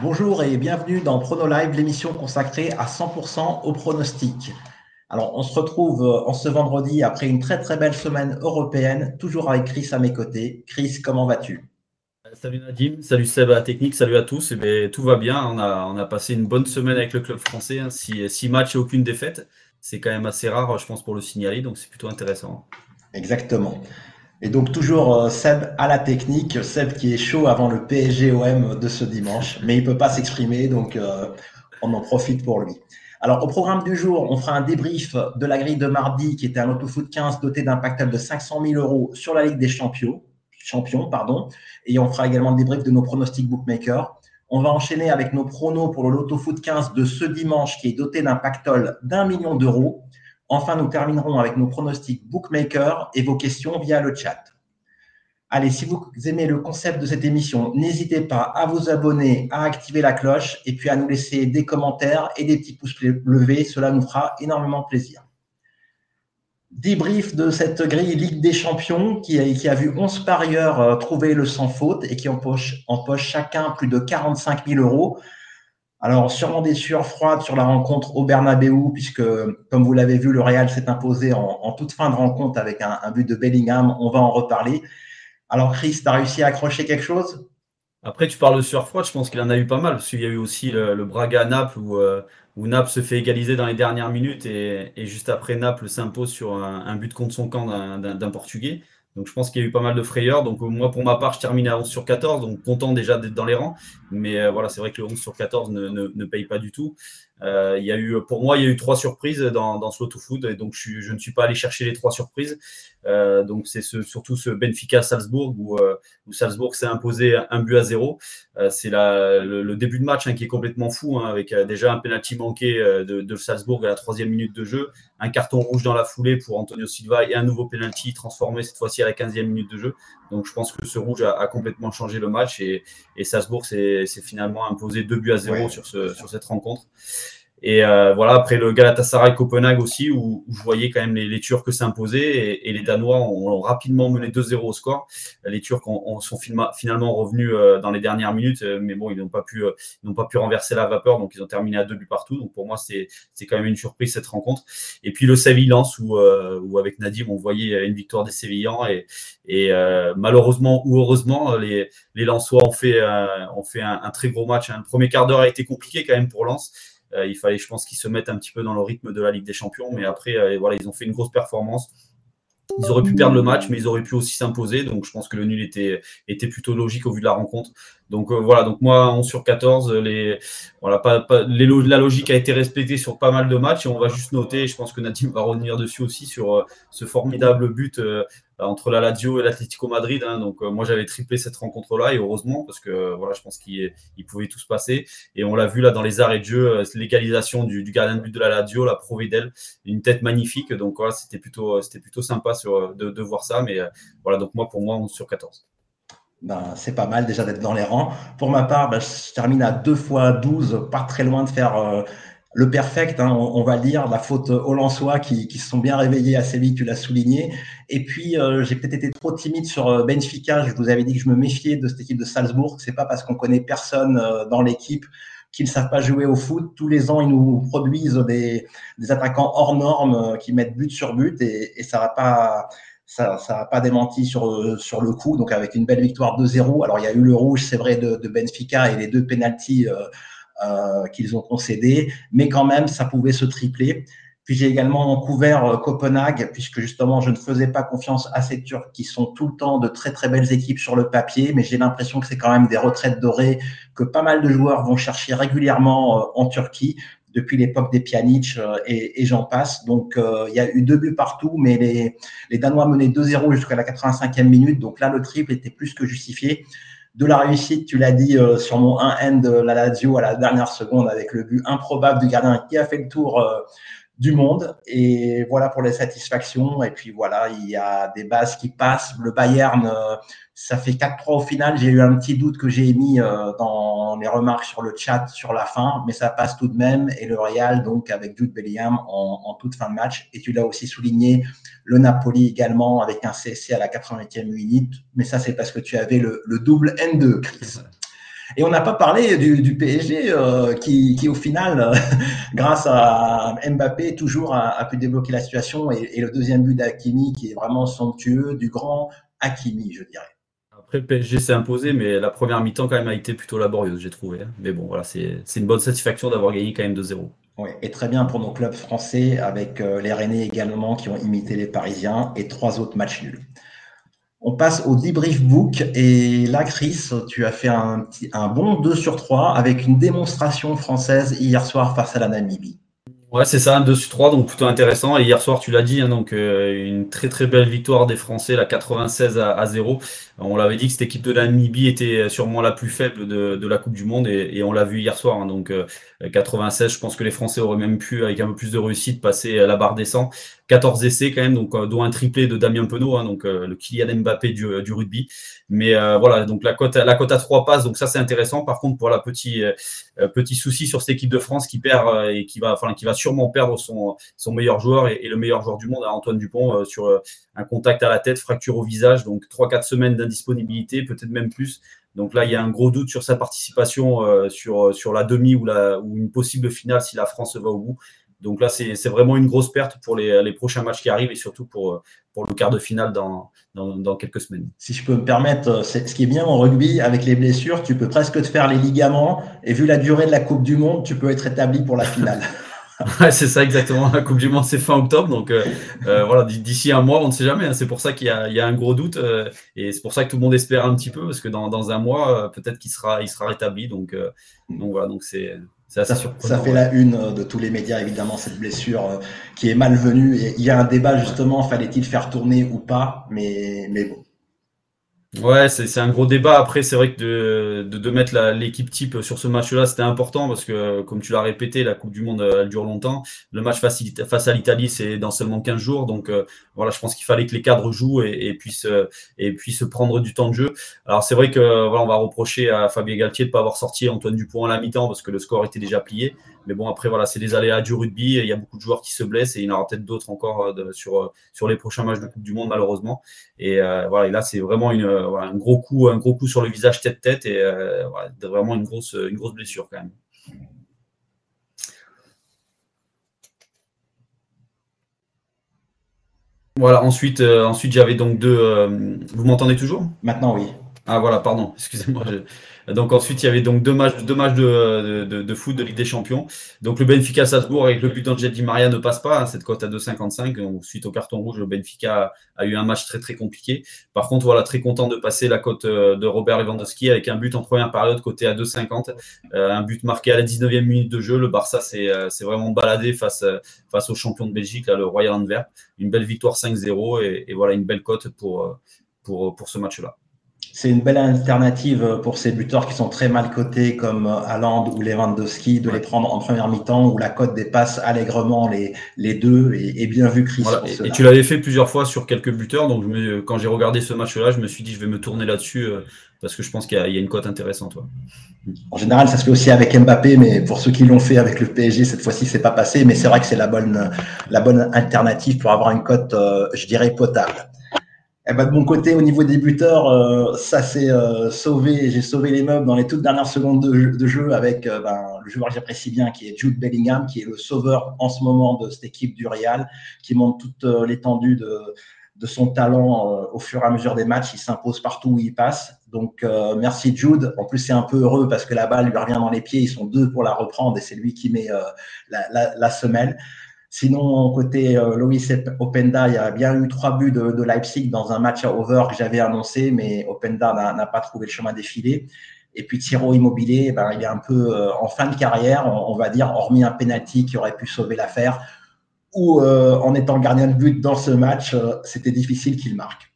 Bonjour et bienvenue dans Prono Live, l'émission consacrée à 100% au pronostic. Alors, on se retrouve euh, en ce vendredi après une très très belle semaine européenne, toujours avec Chris à mes côtés. Chris, comment vas-tu? Salut Nadim, salut Seb à la technique, salut à tous. Eh tout va bien, on a, on a passé une bonne semaine avec le club français, hein. six, matchs et aucune défaite. C'est quand même assez rare, je pense, pour le signaler, donc c'est plutôt intéressant. Exactement. Et donc toujours euh, Seb à la technique, Seb qui est chaud avant le PSG-OM de ce dimanche, mais il peut pas s'exprimer, donc euh, on en profite pour lui. Alors au programme du jour, on fera un débrief de la grille de mardi qui était un autofoot 15 doté d'un pactole de 500 000 euros sur la Ligue des Champions, champions pardon, et on fera également le débrief de nos pronostics bookmakers. On va enchaîner avec nos pronos pour le Loto Foot 15 de ce dimanche qui est doté d'un pactole d'un million d'euros. Enfin, nous terminerons avec nos pronostics bookmaker et vos questions via le chat. Allez, si vous aimez le concept de cette émission, n'hésitez pas à vous abonner, à activer la cloche et puis à nous laisser des commentaires et des petits pouces levés. Cela nous fera énormément plaisir. Débrief de cette grille Ligue des Champions qui a, vu 11 parieurs euh, trouver le sans faute et qui empoche, empoche chacun plus de 45 000 euros. Alors, sûrement des sueurs froides sur la rencontre au Bernabeu, puisque, comme vous l'avez vu, le Real s'est imposé en, toute fin de rencontre avec un, but de Bellingham. On va en reparler. Alors, Chris, tu as réussi à accrocher quelque chose? Après, tu parles de sueurs froides, je pense qu'il en a eu pas mal, parce qu'il y a eu aussi le, Braga-Naples, où, euh, où, Naples se fait égaliser dans les dernières minutes, et, juste après, Naples s'impose sur un, but contre son camp d'un Portugais. Donc je pense qu'il y a eu pas mal de frayeurs. Donc moi, pour ma part, je termine à 11 sur 14, donc content déjà d'être dans les rangs. Mais euh, voilà, c'est vrai que le 11 sur 14 ne, ne, paye pas du tout. Euh, il y a eu, pour moi, il y a eu trois surprises dans, dans ce loto foot, et donc je, je, ne suis pas allé chercher les trois surprises. Euh, donc c'est ce, surtout ce Benfica Salzbourg où, euh, où Salzbourg s'est imposé un but à zéro. Euh, c'est le, le, début de match hein, qui est complètement fou, hein, avec déjà un penalty manqué de, de, Salzbourg à la troisième minute de jeu, un carton rouge dans la foulée pour Antonio Silva et un nouveau penalty transformé cette fois-ci à la quinzième minute de jeu. Donc je pense que ce rouge a, a complètement changé le match et, et Salzbourg s'est finalement imposé deux buts à zéro sur, ce, sur cette rencontre. Et euh, voilà, après le Galatasaray Copenhague aussi, où, où, je voyais quand même les, les Turcs s'imposer et, et, les Danois ont, rapidement mené 2-0 au score. Les Turcs ont, sont finalement revenus euh, dans les dernières minutes, euh, mais bon, ils n'ont pas pu, n'ont pas pu renverser la vapeur, donc ils ont terminé à deux buts partout. Donc pour moi, c'est, quand même une surprise cette rencontre. Et puis le Séville-Lens, où, où avec Nadim, on voyait une victoire des Sévillans et, et malheureusement ou heureusement, les, les Lensois ont fait, ont fait un, un, très gros match. Hein. Le premier quart d'heure a été compliqué quand même pour Lens. Euh, il fallait, je pense, qu'ils se mettent un petit peu dans le rythme de la Ligue des Champions. Mais après, euh, voilà, ils ont fait une grosse performance. Ils auraient pu perdre le match, mais ils auraient pu aussi s'imposer. Donc, je pense que le nul était, était plutôt logique au vu de la rencontre. Donc, euh, voilà. Donc, moi, 11 sur 14, les, voilà, pas, la logique a été respectée sur pas mal de matchs. Et on va juste noter, je pense que Nadim va revenir dessus aussi, sur ce formidable but entre la Lazio et l'Atlético Madrid. Hein. donc euh, moi j'avais triplé cette rencontre-là et heureusement parce que voilà je pense qu'il pouvait tout se passer et on l'a vu là dans les arrêts de jeu, euh, l'égalisation du, gardien de but de la Lazio, la Providel, une tête magnifique. Donc voilà c'était plutôt c'était plutôt sympa sur, de, de, voir ça. Mais voilà donc moi pour moi 11 sur 14. Ben, c'est pas mal déjà d'être dans les rangs. Pour ma part, ben, je termine à 2 fois 12, pas très loin de faire le perfect, hein, on, va dire, la faute aux Lensois qui, qui se sont bien réveillés assez vite, tu l'as souligné. Et puis, euh, j'ai peut-être été trop timide sur euh, Benfica. Je vous avais dit que je me méfiais de cette équipe de Salzbourg. C'est pas parce qu'on connaît personne euh, dans l'équipe qu'ils ne savent pas jouer au foot. Tous les ans, ils nous produisent des, des attaquants hors normes qui mettent but sur but et, et ça va pas ça ça pas démenti sur sur le coup donc avec une belle victoire 2-0 alors il y a eu le rouge c'est vrai de, de Benfica et les deux penalties euh, qu'ils ont concédé, mais quand même, ça pouvait se tripler. Puis j'ai également couvert euh, Copenhague, puisque justement, je ne faisais pas confiance à ces Turcs qui sont tout le temps de très très belles équipes sur le papier, mais j'ai l'impression que c'est quand même des retraites dorées que pas mal de joueurs vont chercher régulièrement euh, en Turquie depuis l'époque des Pjanic et, et j'en passe. Donc il y a eu deux buts partout, mais les, les Danois menaient 2-0 jusqu'à la 85e minute. Donc là, le triple était plus que justifié de la réussite, tu l'as dit euh, sur mon 1N de la Lazio à la dernière seconde avec le but improbable du gardien qui a fait le tour euh, du monde. Et voilà pour les satisfactions. Et puis voilà, il y a des bases qui passent. Le Bayern, euh, ça fait 4-3 au final. J'ai eu un petit doute que j'ai mis euh, dans les remarques sur le chat sur la fin, mais ça passe tout de même. Et le Real, donc avec Jude Bellingham en, toute fin de match. Et tu l'as aussi souligné, le Napoli également avec un CC à la 88e minute. Mais ça, c'est parce que tu avais le, le double N2, Chris. Et on n'a pas parlé du, PSG euh, qui, qui, au final, grâce à Mbappé, toujours a, pu débloquer la situation. Et, et le deuxième but d'Hakimi qui est vraiment somptueux, du grand Hakimi, je dirais. Après, le PSG s'est imposé, mais la première mi-temps, quand même, a été plutôt laborieuse, j'ai trouvé. Hein. Mais bon, voilà, c'est une bonne satisfaction d'avoir gagné quand même 2-0. Oui, et très bien pour nos clubs français, avec euh, les Rennais également qui ont imité les Parisiens et trois autres matchs nuls. On passe au debrief book et là, Chris, tu as fait un, un bon 2 sur 3 avec une démonstration française hier soir face à la Namibie. Ouais, c'est ça, 2 sur 3, donc plutôt intéressant. Et hier soir, tu l'as dit, hein, donc euh, une très très belle victoire des Français, la 96 à, 0. On l'avait dit que cette équipe de Namibie était sûrement la plus faible de, la Coupe du Monde et, on l'a vu hier soir. Hein, donc 96, euh, je pense que les Français auraient même pu, avec un peu plus de réussite, passer la barre des 100. 14 essais quand même, donc euh, dont un triplé de Damien Penaud, hein, donc le Kylian Mbappé du, du rugby. Mais voilà, donc la cote, la cote à 3 passes, donc ça c'est intéressant. Par contre, pour la petit, petit souci sur cette équipe de France qui perd et qui va, enfin qui va sûrement perdre son, son meilleur joueur et, le meilleur joueur du monde, Antoine Dupont, euh, sur euh, un contact à la tête, fracture au visage, donc 3-4 semaines d'indisponibilité, peut-être même plus. Donc là, il y a un gros doute sur sa participation euh, sur, sur la demi ou, la, ou une possible finale si la France va au bout. Donc là, c'est vraiment une grosse perte pour les, les, prochains matchs qui arrivent et surtout pour, pour le quart de finale dans, dans, dans, quelques semaines. Si je peux me permettre, ce qui est bien en rugby, avec les blessures, tu peux presque te faire les ligaments et vu la durée de la Coupe du Monde, tu peux être établi pour la finale. Ouais, c'est ça exactement. La Coupe du Monde, c'est fin octobre. Donc euh, euh, voilà, d'ici un mois, on ne sait jamais. Hein. C'est pour ça qu'il y, y, a un gros doute. Euh, et c'est pour ça que tout le monde espère un petit peu, parce que dans, dans un mois, peut-être qu'il sera, il sera rétabli. Donc, donc voilà, donc c'est. Ça, ça, fait la une de tous les médias, évidemment, cette blessure qui est malvenue. Et il y a un débat, justement, fallait-il faire tourner ou pas? Mais, mais bon, Ouais, c'est un gros débat. Après, c'est vrai que de, de, mettre l'équipe type sur ce match-là, c'était important parce que, comme tu l'as répété, la Coupe du Monde, elle dure longtemps. Le match face, à l'Italie, c'est dans seulement 15 jours. Donc, euh, voilà, je pense qu'il fallait que les cadres jouent et, et, puissent, euh, et puissent prendre du temps de jeu. Alors, c'est vrai que voilà, on va reprocher à Fabien Galtier de ne pas avoir sorti Antoine Dupont à la mi-temps parce que le score était déjà plié. Mais bon, après, voilà, c'est des aléas du rugby. Il y a beaucoup de joueurs qui se blessent et il y en aura peut-être d'autres encore euh, sur, euh, sur les prochains matchs de Coupe du Monde, malheureusement. Et euh, voilà, et là, c'est vraiment une, un, gros coup, un gros coup sur le visage tête-tête et voilà, vraiment une grosse, une grosse blessure quand même. Voilà, ensuite, ensuite j'avais donc deux. vous m'entendez toujours? Maintenant, oui. Ah voilà, pardon, excusez-moi. Donc ensuite, il y avait donc deux matchs, de, foot de Ligue des Champions. Donc le Benfica Salzbourg avec le but d'Angel Di Maria ne passe pas, hein, cette cote à 2,55. Suite au carton rouge, le Benfica a, eu un match très très compliqué. Par contre, voilà, très content de passer la cote euh, de Robert Lewandowski avec un but en première période côté à 2,50. Euh, un but marqué à la 19e minute de jeu. Le Barça s'est euh, vraiment baladé face, face au champion de Belgique, là, le Royal Antwerp. Une belle victoire 5-0 et, et, voilà une belle cote pour, pour, pour ce match-là c'est une belle alternative pour ces buteurs qui sont très mal cotés comme Haaland ou Lewandowski, de les prendre en première mi-temps où la cote dépasse allègrement les, les deux et, bien vu Chris. Et, tu l'avais fait plusieurs fois sur quelques buteurs, donc quand j'ai regardé ce match-là, je me suis dit je vais me tourner là-dessus euh, parce que je pense qu'il y, a une cote intéressante. En général, ça se fait aussi avec Mbappé, mais pour ceux qui l'ont fait avec le PSG, cette fois-ci, c'est pas passé. Mais c'est vrai que c'est la bonne, la bonne alternative pour avoir une cote, euh, je dirais, potable. Eh ben, de mon côté, au niveau des buteurs, euh, ça s'est euh, sauvé. J'ai sauvé les meubles dans les toutes dernières secondes de, jeu, avec euh, ben, le joueur que j'apprécie bien, qui est Jude Bellingham, qui est le sauveur en ce moment de cette équipe du Real, qui montre toute l'étendue de, son talent au fur et à mesure des matchs. Il s'impose partout où il passe. Donc, merci Jude. En plus, c'est un peu heureux parce que la balle lui revient dans les pieds. Ils sont deux pour la reprendre et c'est lui qui met la semelle. Sinon, côté euh, Loïs Openda, il y a bien eu trois buts de, Leipzig dans un match à over que j'avais annoncé, mais Openda n'a pas trouvé le chemin défilé. Et puis Thiro Immobilier, ben, il est un peu euh, en fin de carrière, on, va dire, hormis un penalty qui aurait pu sauver l'affaire, ou euh, en étant gardien de but dans ce match, c'était difficile qu'il marque.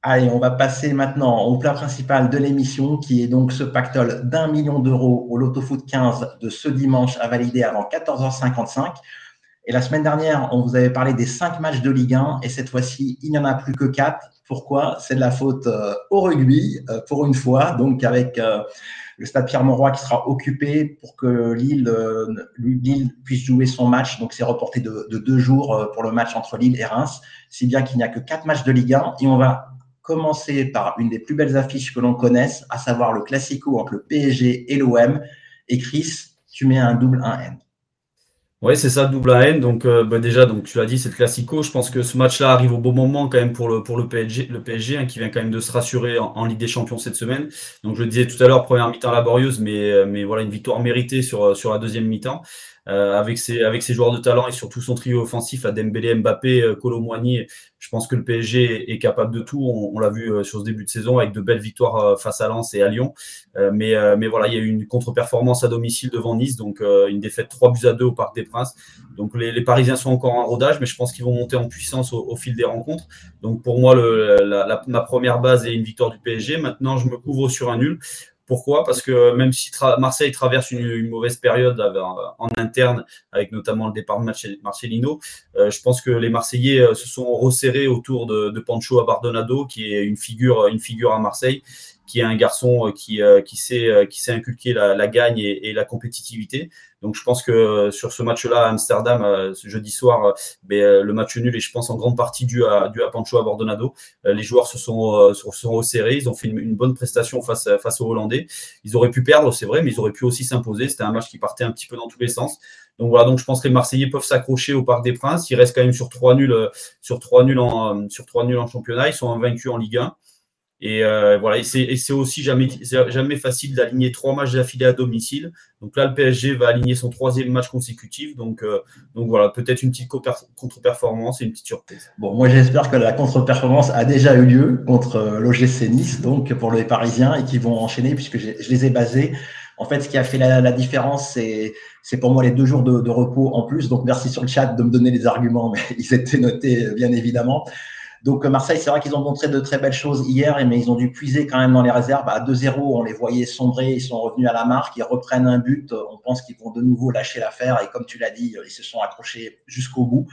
Allez, on va passer maintenant au plat principal de l'émission, qui est donc ce pactole d'un million d'euros au Loto Foot 15 de ce dimanche à valider avant 14h55. Et la semaine dernière, on vous avait parlé des cinq matchs de Ligue 1 et cette fois-ci, il n'y en a plus que quatre. Pourquoi? C'est de la faute euh, au rugby euh, pour une fois, donc avec euh, le stade Pierre-Mauroy qui sera occupé pour que Lille, puisse jouer son match. Donc c'est reporté de, de, deux jours pour le match entre Lille et Reims, si bien qu'il n'y a que quatre matchs de Ligue 1 et on va commencer par une des plus belles affiches que l'on connaisse, à savoir le classico entre le PSG et l'OM. Et Chris, tu mets un double 1N. Oui, c'est ça, double AN. Donc, euh, bah, déjà, donc tu l'as dit, c'est le classico. Je pense que ce match-là arrive au bon moment quand même pour le, pour le PSG, le PSG hein, qui vient quand même de se rassurer en, Ligue des Champions cette semaine. Donc, je le disais tout à l'heure, première mi-temps laborieuse, mais, euh, mais voilà, une victoire méritée sur, sur la deuxième mi-temps. Euh, avec, ses, joueurs de talent et surtout son trio offensif à Dembélé, Mbappé, euh, Colomboigny, je pense que le PSG est capable de tout. On, l'a vu euh, sur ce début de saison avec de belles victoires face à Lens et à Lyon. mais, voilà, il y a eu une contre-performance à domicile devant Nice, donc une défaite 3 buts à 2 au Parc des Princes. Donc les, Parisiens sont encore en rodage, mais je pense qu'ils vont monter en puissance au, fil des rencontres. Donc pour moi, ma première base est une victoire du PSG. Maintenant, je me couvre sur un nul. Pourquoi? Parce que même si Marseille traverse une, mauvaise période en interne, avec notamment le départ de Marcelino, euh, je pense que les Marseillais euh, se sont resserrés autour de, Pancho Abardonado, qui est une figure à Marseille, qui est un garçon euh, qui, euh, qui, sait, euh, qui sait inculquer la, gagne et, la compétitivité. Donc je pense que sur ce match-là à Amsterdam, ce jeudi soir, ben, le match nul est, je pense, en grande partie dû à, dû à Pancho Abordonado. Les joueurs se sont, se sont resserrés, ils ont fait une, bonne prestation face, face aux Hollandais. Ils auraient pu perdre, c'est vrai, mais ils auraient pu aussi s'imposer. C'était un match qui partait un petit peu dans tous les sens. Donc voilà, donc je pense que les Marseillais peuvent s'accrocher au Parc des Princes. Ils restent quand même sur trois nuls, sur trois nuls en, sur trois nuls en championnat. Ils sont invaincus en Ligue 1. Et euh, voilà, et c'est aussi jamais, jamais facile d'aligner trois matchs d'affilée à domicile. Donc là, le PSG va aligner son troisième match consécutif. Donc, euh, donc voilà, peut-être une petite contre-performance et une petite surprise. Bon, moi j'espère que la contre-performance a déjà eu lieu contre euh, l'OGC Nice, donc pour les Parisiens, et qui vont enchaîner puisque je les ai basés. En fait, ce qui a fait la, différence, c'est pour moi les deux jours de, de, repos en plus. Donc merci sur le chat de me donner les arguments, mais ils étaient notés bien évidemment. Donc euh, Marseille, c'est vrai qu'ils ont montré de très belles choses hier, mais ils ont dû puiser quand même dans les réserves. À 2-0, on les voyait sombrer, ils sont revenus à la marque, ils reprennent un but. On pense qu'ils vont de nouveau lâcher l'affaire. Et comme tu l'as dit, ils se sont accrochés jusqu'au bout.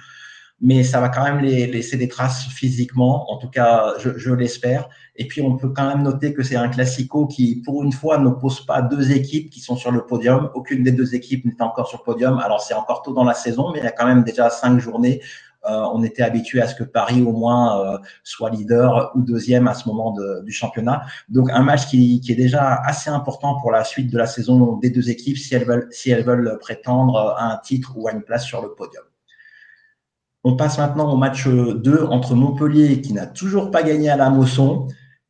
Mais ça va quand même laisser des traces physiquement, en tout cas, je, l'espère. Et puis, on peut quand même noter que c'est un classico qui, pour une fois, n'oppose pas deux équipes qui sont sur le podium. Aucune des deux équipes n'est encore sur le podium. Alors, c'est encore tôt dans la saison, mais il y a quand même déjà cinq journées euh, on était habitué à ce que Paris au moins euh, soit leader ou deuxième à ce moment du championnat. Donc un match qui, est déjà assez important pour la suite de la saison des deux équipes si elles veulent, si elles veulent prétendre à un titre ou à une place sur le podium. On passe maintenant au match 2 entre Montpellier qui n'a toujours pas gagné à la Mosson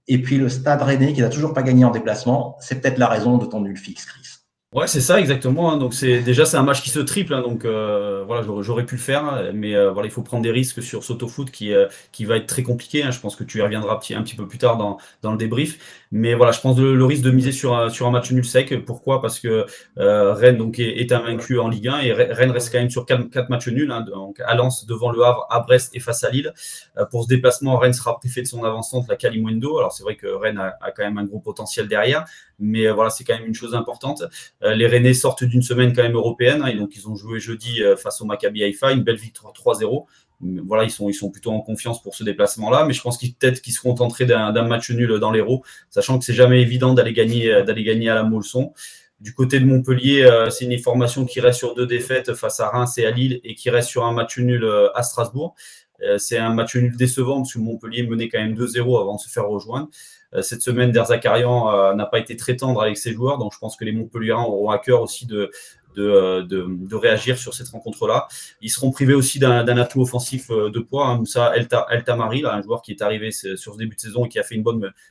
et puis le Stade Rennais qui n'a toujours pas gagné en déplacement. C'est peut-être la raison de ton nul fixe, Chris. Ouais, c'est ça exactement. Hein. Donc c'est déjà c'est un match qui se triple. Hein. donc euh, voilà, j'aurais pu le faire, mais euh, voilà, il faut prendre des risques sur Sotofoot qui euh, qui va être très compliqué. Hein. Je pense que tu y reviendras un petit peu plus tard dans, dans le débrief. Mais voilà, je pense le, risque de miser sur un, sur un match nul sec. Pourquoi? Parce que Rennes donc est, est, invaincu en Ligue 1 et Rennes reste quand même sur quatre, quatre matchs nuls. donc à Lens devant le Havre, à Brest et face à Lille. pour ce déplacement, Rennes sera privé de son avançante, la Calimundo. Alors c'est vrai que Rennes a, quand même un gros potentiel derrière, mais voilà, c'est quand même une chose importante. Les Rennais sortent d'une semaine quand même européenne, hein, et donc ils ont joué jeudi euh, face au Maccabi Haïfa, une belle victoire 3-0. Voilà, ils sont, plutôt en confiance pour ce déplacement-là, mais je pense qu'ils peut-être qu'ils seront entrés d'un match nul dans l'Hérault, sachant que c'est jamais évident d'aller gagner, euh, d'aller gagner à la Molson. Du côté de Montpellier, c'est une formation qui reste sur deux défaites face à Reims et à Lille et qui reste sur un match nul à Strasbourg. C'est un match nul décevant parce que Montpellier menait quand même 2-0 avant de se faire rejoindre. Euh, cette semaine, Derzakarian euh, n'a pas été très tendre avec ses joueurs, donc je pense que les Montpelliérains auront à cœur aussi de, de, réagir sur cette rencontre-là. Ils seront privés aussi d'un atout offensif euh, de poids, hein, Moussa El, Tamari, là, un joueur qui est arrivé sur ce début de saison et qui a fait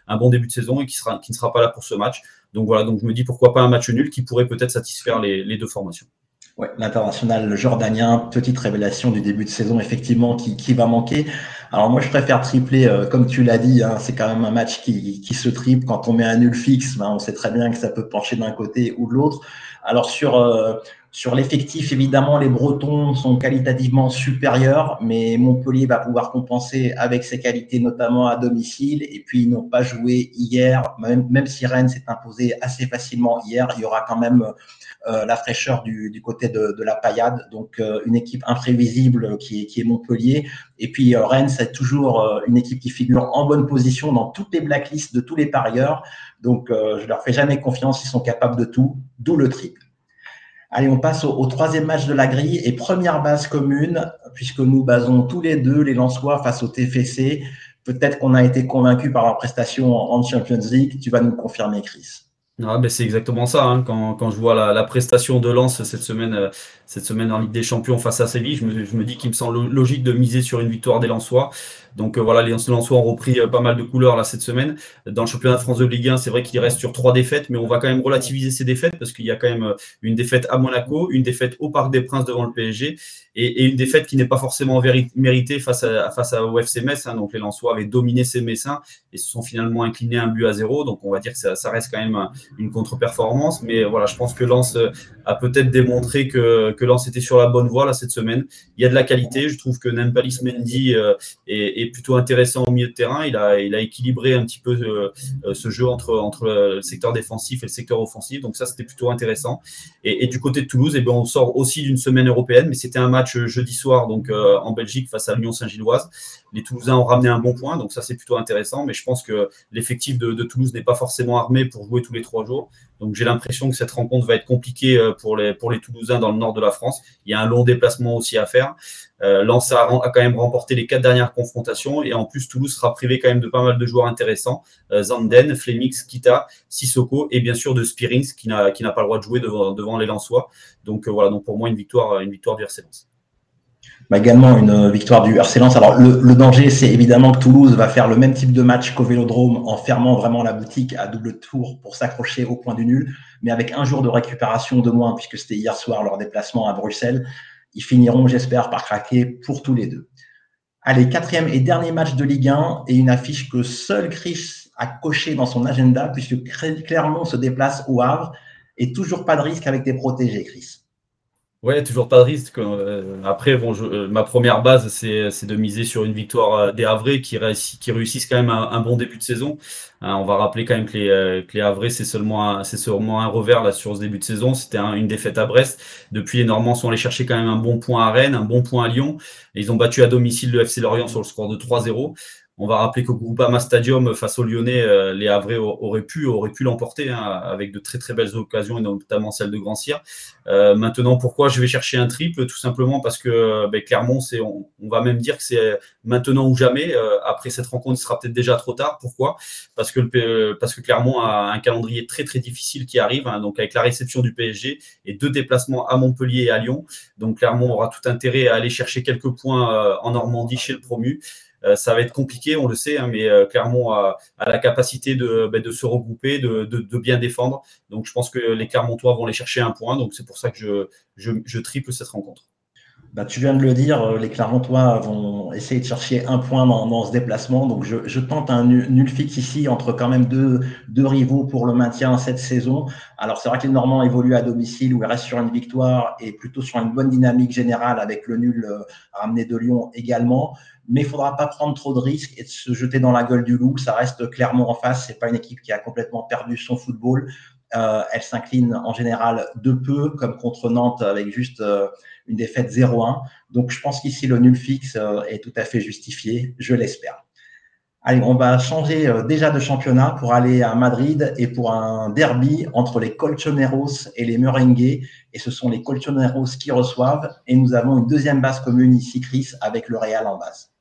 un bon début de saison et qui, sera, qui ne sera pas là pour ce match. Donc voilà, donc je me dis pourquoi pas un match nul qui pourrait peut-être satisfaire les deux formations. Ouais, l'international jordanien, petite révélation du début de saison, effectivement, qui, qui va manquer. Alors moi, je préfère tripler, euh, comme tu l'as dit, hein, c'est quand même un match qui, qui se triple. Quand on met un nul fixe, ben, on sait très bien que ça peut pencher d'un côté ou de l'autre. Alors sur, euh, sur l'effectif, évidemment, les Bretons sont qualitativement supérieurs, mais Montpellier va pouvoir compenser avec ses qualités, notamment à domicile. Et puis, ils n'ont pas joué hier, même, si Rennes s'est imposé assez facilement hier, il y aura quand même euh, la fraîcheur du, côté de, la paillade. Donc, euh, une équipe imprévisible qui est, qui est Montpellier. Et puis, euh, Rennes, c'est toujours une équipe qui figure en bonne position dans toutes les blacklists de tous les parieurs. Donc, je leur fais jamais confiance, ils sont capables de tout, d'où le triple. Allez, on passe au, troisième match de la grille et première base commune, puisque nous basons tous les deux les Lensois face au TFC. peut-être qu'on a été convaincu par leur prestation en Champions League. Tu vas nous confirmer, Chris. Ah, ben c'est exactement ça. Hein. Quand, je vois la, prestation de Lens cette semaine, euh, cette semaine en Ligue des Champions face à Séville, je me, je me dis qu'il me semble logique de miser sur une victoire des Lensois. Donc euh, voilà, les Lensois ont repris euh, pas mal de couleurs là cette semaine. Dans le championnat de France de Ligue 1, c'est vrai qu'il reste sur trois défaites, mais on va quand même relativiser ces défaites parce qu'il y a quand même une défaite à Monaco, une défaite au Parc des Princes devant le PSG et, une défaite qui n'est pas forcément méritée face à, face à OFC Metz. Hein. Donc les Lensois avaient dominé ces Messins et se sont finalement inclinés un but à zéro. Donc on va dire que ça, reste quand même une contre-performance. Mais voilà, je pense que Lens euh, a peut-être démontré que, que Lens était sur la bonne voie là cette semaine. Il y a de la qualité. Je trouve que Nampalis Mendy euh, est, plutôt intéressant au milieu de terrain. Il a, il a équilibré un petit peu euh, ce jeu entre, entre le secteur défensif et le secteur offensif. Donc ça, c'était plutôt intéressant. Et, du côté de Toulouse, eh bien, on sort aussi d'une semaine européenne, mais c'était un match jeudi soir donc en Belgique face à l'Union Saint-Gilloise. Les Toulousains ont ramené un bon point, donc ça c'est plutôt intéressant. Mais je pense que l'effectif de, de Toulouse n'est pas forcément armé pour jouer tous les trois jours. Donc j'ai l'impression que cette rencontre va être compliquée euh, pour les, pour les Toulousains dans le nord de la France. Il y a un long déplacement aussi à faire. Euh, Lens a, quand même remporté les quatre dernières confrontations et en plus Toulouse sera privé quand même de pas mal de joueurs intéressants. Euh, Zanden, Flemix, Kita, Sissoko et bien sûr de Spearings qui n'a pas le droit de jouer devant, les Lensois. Donc euh, voilà, donc pour moi une victoire, une victoire du RC bah également une victoire du RC. Alors le danger, c'est évidemment que Toulouse va faire le même type de match qu'au Vélodrome en fermant vraiment la boutique à double tour pour s'accrocher au point du nul, mais avec un jour de récupération de moins puisque c'était hier soir leur déplacement à Bruxelles. Ils finiront, j'espère, par craquer pour tous les deux. Allez, quatrième et dernier match de Ligue 1 et une affiche que seul Chris a coché dans son agenda puisque Clermont se déplace au Havre et toujours pas de risque avec des protégés, Chris. Ouais, toujours pas de risque. Euh, après, bon, je, euh, ma première base, c'est de miser sur une victoire euh, des Havrais qui, réussissent quand même un, bon début de saison. Hein, on va rappeler quand même que les, que les Havrais, c'est seulement, un, seulement un revers là, sur ce début de saison. C'était une défaite à Brest. Depuis, les Normands sont allés chercher quand même un bon point à Rennes, un bon point à Lyon. Ils ont battu à domicile le FC Lorient sur le score de 3-0. On va rappeler qu'au Groupama Stadium, face aux Lyonnais, euh, les Havrais auraient pu, auraient pu l'emporter hein, avec de très très belles occasions, et notamment celle de Grand Cyr. Euh, maintenant, pourquoi je vais chercher un triple? Tout simplement parce que ben, Clermont, c'est, on, va même dire que c'est maintenant ou jamais. Euh, après cette rencontre, il sera peut-être déjà trop tard. Pourquoi? Parce que, que Clermont a un calendrier très très difficile qui arrive, hein, donc avec la réception du PSG et deux déplacements à Montpellier et à Lyon. Donc Clermont aura tout intérêt à aller chercher quelques points en Normandie chez le promu. Euh, ça va être compliqué, on le sait, hein, mais euh, Clermont a, la capacité de, ben, se regrouper, de, bien défendre. Donc je pense que les Clermontois vont aller chercher un point. Donc c'est pour ça que je, triple cette rencontre. Bah, tu viens de le dire, euh, les Clermontois vont essayer de chercher un point dans, ce déplacement. Donc, je, je, tente un nul fixe ici entre quand même deux, deux rivaux pour le maintien cette saison. Alors, c'est vrai que les Normands évoluent à domicile où ils restent sur une victoire et plutôt sur une bonne dynamique générale avec le nul ramené de Lyon également mais il faudra pas prendre trop de risques et se jeter dans la gueule du loup. Ça reste clairement en face. C'est pas une équipe qui a complètement perdu son football. Euh, elle s'incline en général de peu, comme contre Nantes avec juste euh, une défaite 0-1. Donc je pense qu'ici le nul fixe euh, est tout à fait justifié, je l'espère. Allez, on va changer déjà de championnat pour aller à Madrid et pour un derby entre les Colchoneros et les Merengues. Et ce sont les Colchoneros qui reçoivent. Et nous avons une deuxième base commune ici, Chris, avec le Real en base.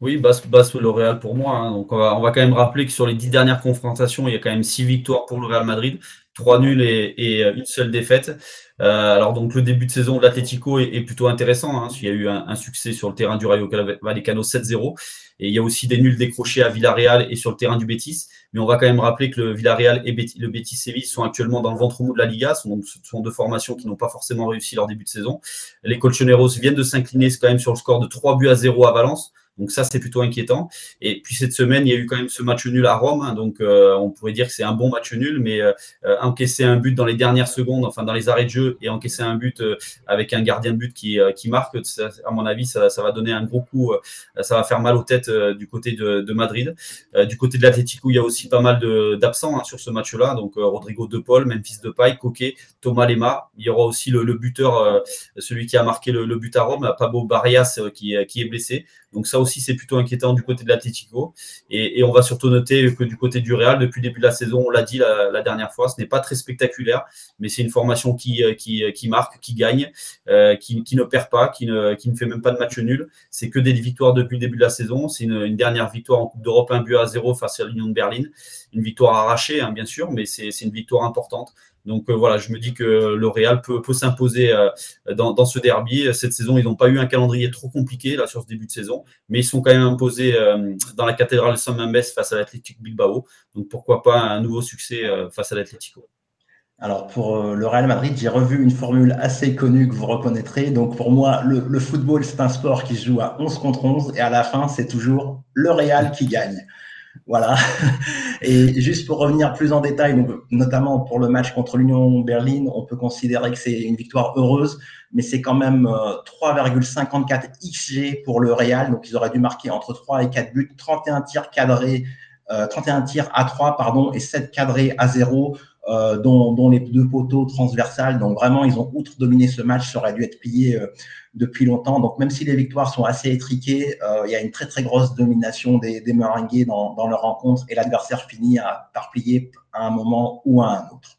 Oui, basse, basse L'Oréal pour moi. Hein. Donc on va, on va, quand même rappeler que sur les dix dernières confrontations, il y a quand même six victoires pour le Real Madrid, trois nuls et, et euh, une seule défaite. Euh, alors donc le début de saison de l'Atlético est, est, plutôt intéressant. Hein. Il y a eu un, un, succès sur le terrain du Rayo Vallecano 7-0 et il y a aussi des nuls décrochés à Villarreal et sur le terrain du Betis. Mais on va quand même rappeler que le Villarreal et le Betis Séville sont actuellement dans le ventre mou de la Liga. Ce sont, ce sont deux formations qui n'ont pas forcément réussi leur début de saison. Les Colchoneros viennent de s'incliner quand même sur le score de 3 buts à 0 à Valence. Donc ça, c'est plutôt inquiétant. Et puis cette semaine, il y a eu quand même ce match nul à Rome. Hein, donc euh, on pourrait dire que c'est un bon match nul, mais euh, encaisser un but dans les dernières secondes, enfin dans les arrêts de jeu, et encaisser un but euh, avec un gardien de but qui, euh, marque, à mon avis, ça, va donner un gros coup. Euh, ça va faire mal aux têtes du côté de, Madrid. du côté de l'Atlético, il y a aussi pas mal d'absents hein, sur ce match-là. Donc Rodrigo De Paul, Memphis Depay, Coquet, Thomas Lema. Il y aura aussi le, buteur, celui qui a marqué le, but à Rome, Pablo Barrias, qui est blessé. Donc ça aussi, c'est plutôt inquiétant du côté de l'Atlético. Et, on va surtout noter que du côté du Real, depuis le début de la saison, on l'a dit la, dernière fois, ce n'est pas très spectaculaire, mais c'est une formation qui, qui, qui, marque, qui gagne, euh, qui, qui, ne perd pas, qui ne, qui ne fait même pas de match nul. C'est que des victoires depuis le début de la saison. C'est une, dernière victoire en Coupe d'Europe, un but à zéro face à l'Union de Berlin. Une victoire arrachée, hein, bien sûr, mais c'est une victoire importante. Donc euh, voilà, je me dis que le Real peut, s'imposer euh, dans, ce derby. Cette saison, ils n'ont pas eu un calendrier trop compliqué là sur ce début de saison, mais ils sont quand même imposés euh, dans la cathédrale San Mamés face à l'Atlético Bilbao. Donc pourquoi pas un nouveau succès face à l'Atlético. Alors pour le Real Madrid, j'ai revu une formule assez connue que vous reconnaîtrez. Donc pour moi, le, le football, c'est un sport qui se joue à 11 contre 11 et à la fin, c'est toujours le Real qui gagne. Voilà. Et juste pour revenir plus en détail, donc, notamment pour le match contre l'Union Berlin, on peut considérer que c'est une victoire heureuse, mais c'est quand même 3,54 euh, XG pour le Real. Donc ils auraient dû marquer entre 3 et 4 buts, 31 tirs cadrés, 31 euh, tirs à 3 pardon, et 7 cadrés à 0. Euh, dont, les deux poteaux transversales. Donc vraiment, ils ont outre dominé ce match, ça aurait dû être plié euh, depuis longtemps. Donc même si les victoires sont assez étriquées, euh, il y a une très très grosse domination des, des Meringues dans, dans leur rencontre et l'adversaire finit à, par plier à un moment ou à un autre.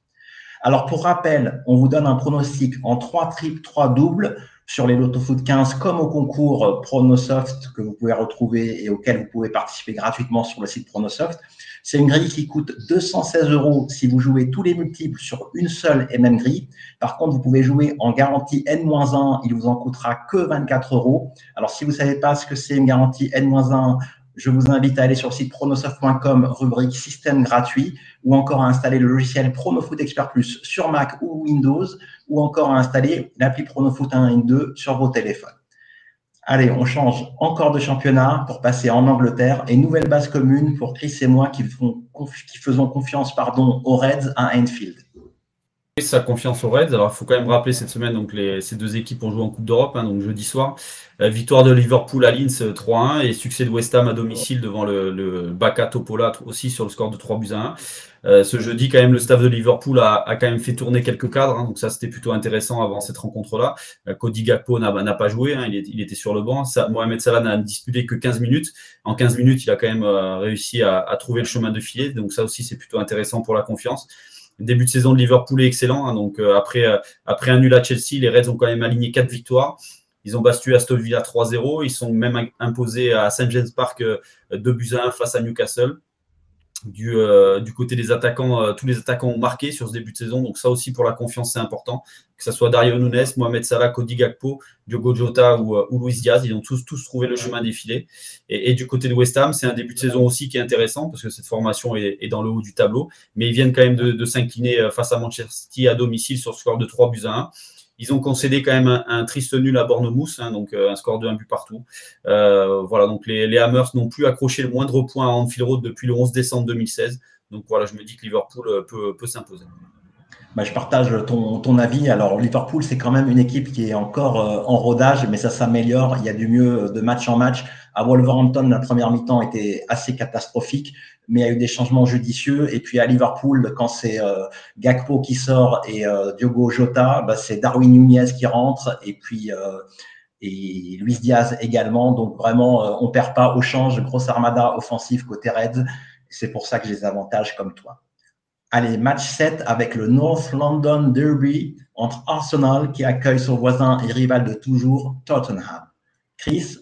Alors pour rappel, on vous donne un pronostic en 3 triples, 3 doubles sur les Lotto Foot 15 comme au concours Pronosoft que vous pouvez retrouver et auquel vous pouvez participer gratuitement sur le site Pronosoft. C'est une grille qui coûte 216 euros si vous jouez tous les multiples sur une seule et même grille. Par contre, vous pouvez jouer en garantie N-1, il vous en coûtera que 24 euros. Alors, si vous ne savez pas ce que c'est une garantie N-1, je vous invite à aller sur le site pronosoft.com, rubrique système gratuit, ou encore à installer le logiciel PronoFoot Expert Plus sur Mac ou Windows, ou encore à installer l'appli PronoFoot 1 et 2 sur vos téléphones. Allez, on change encore de championnat pour passer en Angleterre et nouvelle base commune pour Chris et moi qui, faisons confiance pardon, aux Reds à Enfield sa confiance aux Reds. Alors, il faut quand même rappeler cette semaine, donc ces deux équipes ont joué en Coupe d'Europe, hein, donc jeudi soir. Euh, victoire de Liverpool à Linz 3-1 euh, et succès de West Ham à domicile devant le, le Baka Topola aussi sur le score de 3 buts à 1. Euh, ce jeudi, quand même, le staff de Liverpool a, quand même fait tourner quelques cadres, hein, donc ça c'était plutôt intéressant avant cette rencontre-là. Cody Gakpo n'a pas joué, hein, il, était sur le banc. Mohamed Salah n'a disputé que 15 minutes. En 15 minutes, il a quand même réussi à, trouver le chemin de filet, donc ça aussi c'est plutôt intéressant pour la confiance début de saison de Liverpool est excellent. Hein, donc euh, après, euh, un nul à Chelsea, les Reds ont quand même aligné quatre victoires. Ils ont battu Aston Villa 3-0. Ils sont même imposés à St. James Park 2 euh, buts à 1 face à Newcastle du, euh, du côté des attaquants, euh, tous les attaquants ont marqué sur ce début de saison. Donc ça aussi pour la confiance, c'est important. Que ce soit Dario Nunes, Mohamed Salah, Cody Gakpo, Diogo Jota ou, euh, Luis Diaz, ils ont tous, trouvé le chemin défilé. Et, et du côté de West Ham, c'est un début de saison aussi qui est intéressant parce que cette formation est, dans le haut du tableau. Mais ils viennent quand même de, s'incliner face à Manchester City à domicile sur score de 3 buts à 1. Ils ont concédé quand même un, triste nul à Bournemouth, hein, donc euh, un score de 1 but partout. Euh, voilà, donc les, Hammers n'ont plus accroché le moindre point à Anfield Road depuis le 11 décembre 2016. Donc voilà, je me dis que Liverpool euh, peut s'imposer. Bah, je partage ton, ton, avis. Alors, Liverpool, c'est quand même une équipe qui est encore en rodage, mais ça s'améliore. Il y a du mieux de match en match. À Wolverhampton, la première mi-temps était assez catastrophique mais il y a eu des changements judicieux. Et puis à Liverpool, quand c'est euh, Gakpo qui sort et euh, Diogo Jota, bah, c'est Darwin Nunez qui rentre et puis euh, et Luis Diaz également. Donc vraiment, on perd pas au change, grosse armada offensive côté Reds. C'est pour ça que j'ai des avantages comme toi. Allez, match 7 avec le North London Derby entre Arsenal qui accueille son voisin et rival de toujours, Tottenham. Chris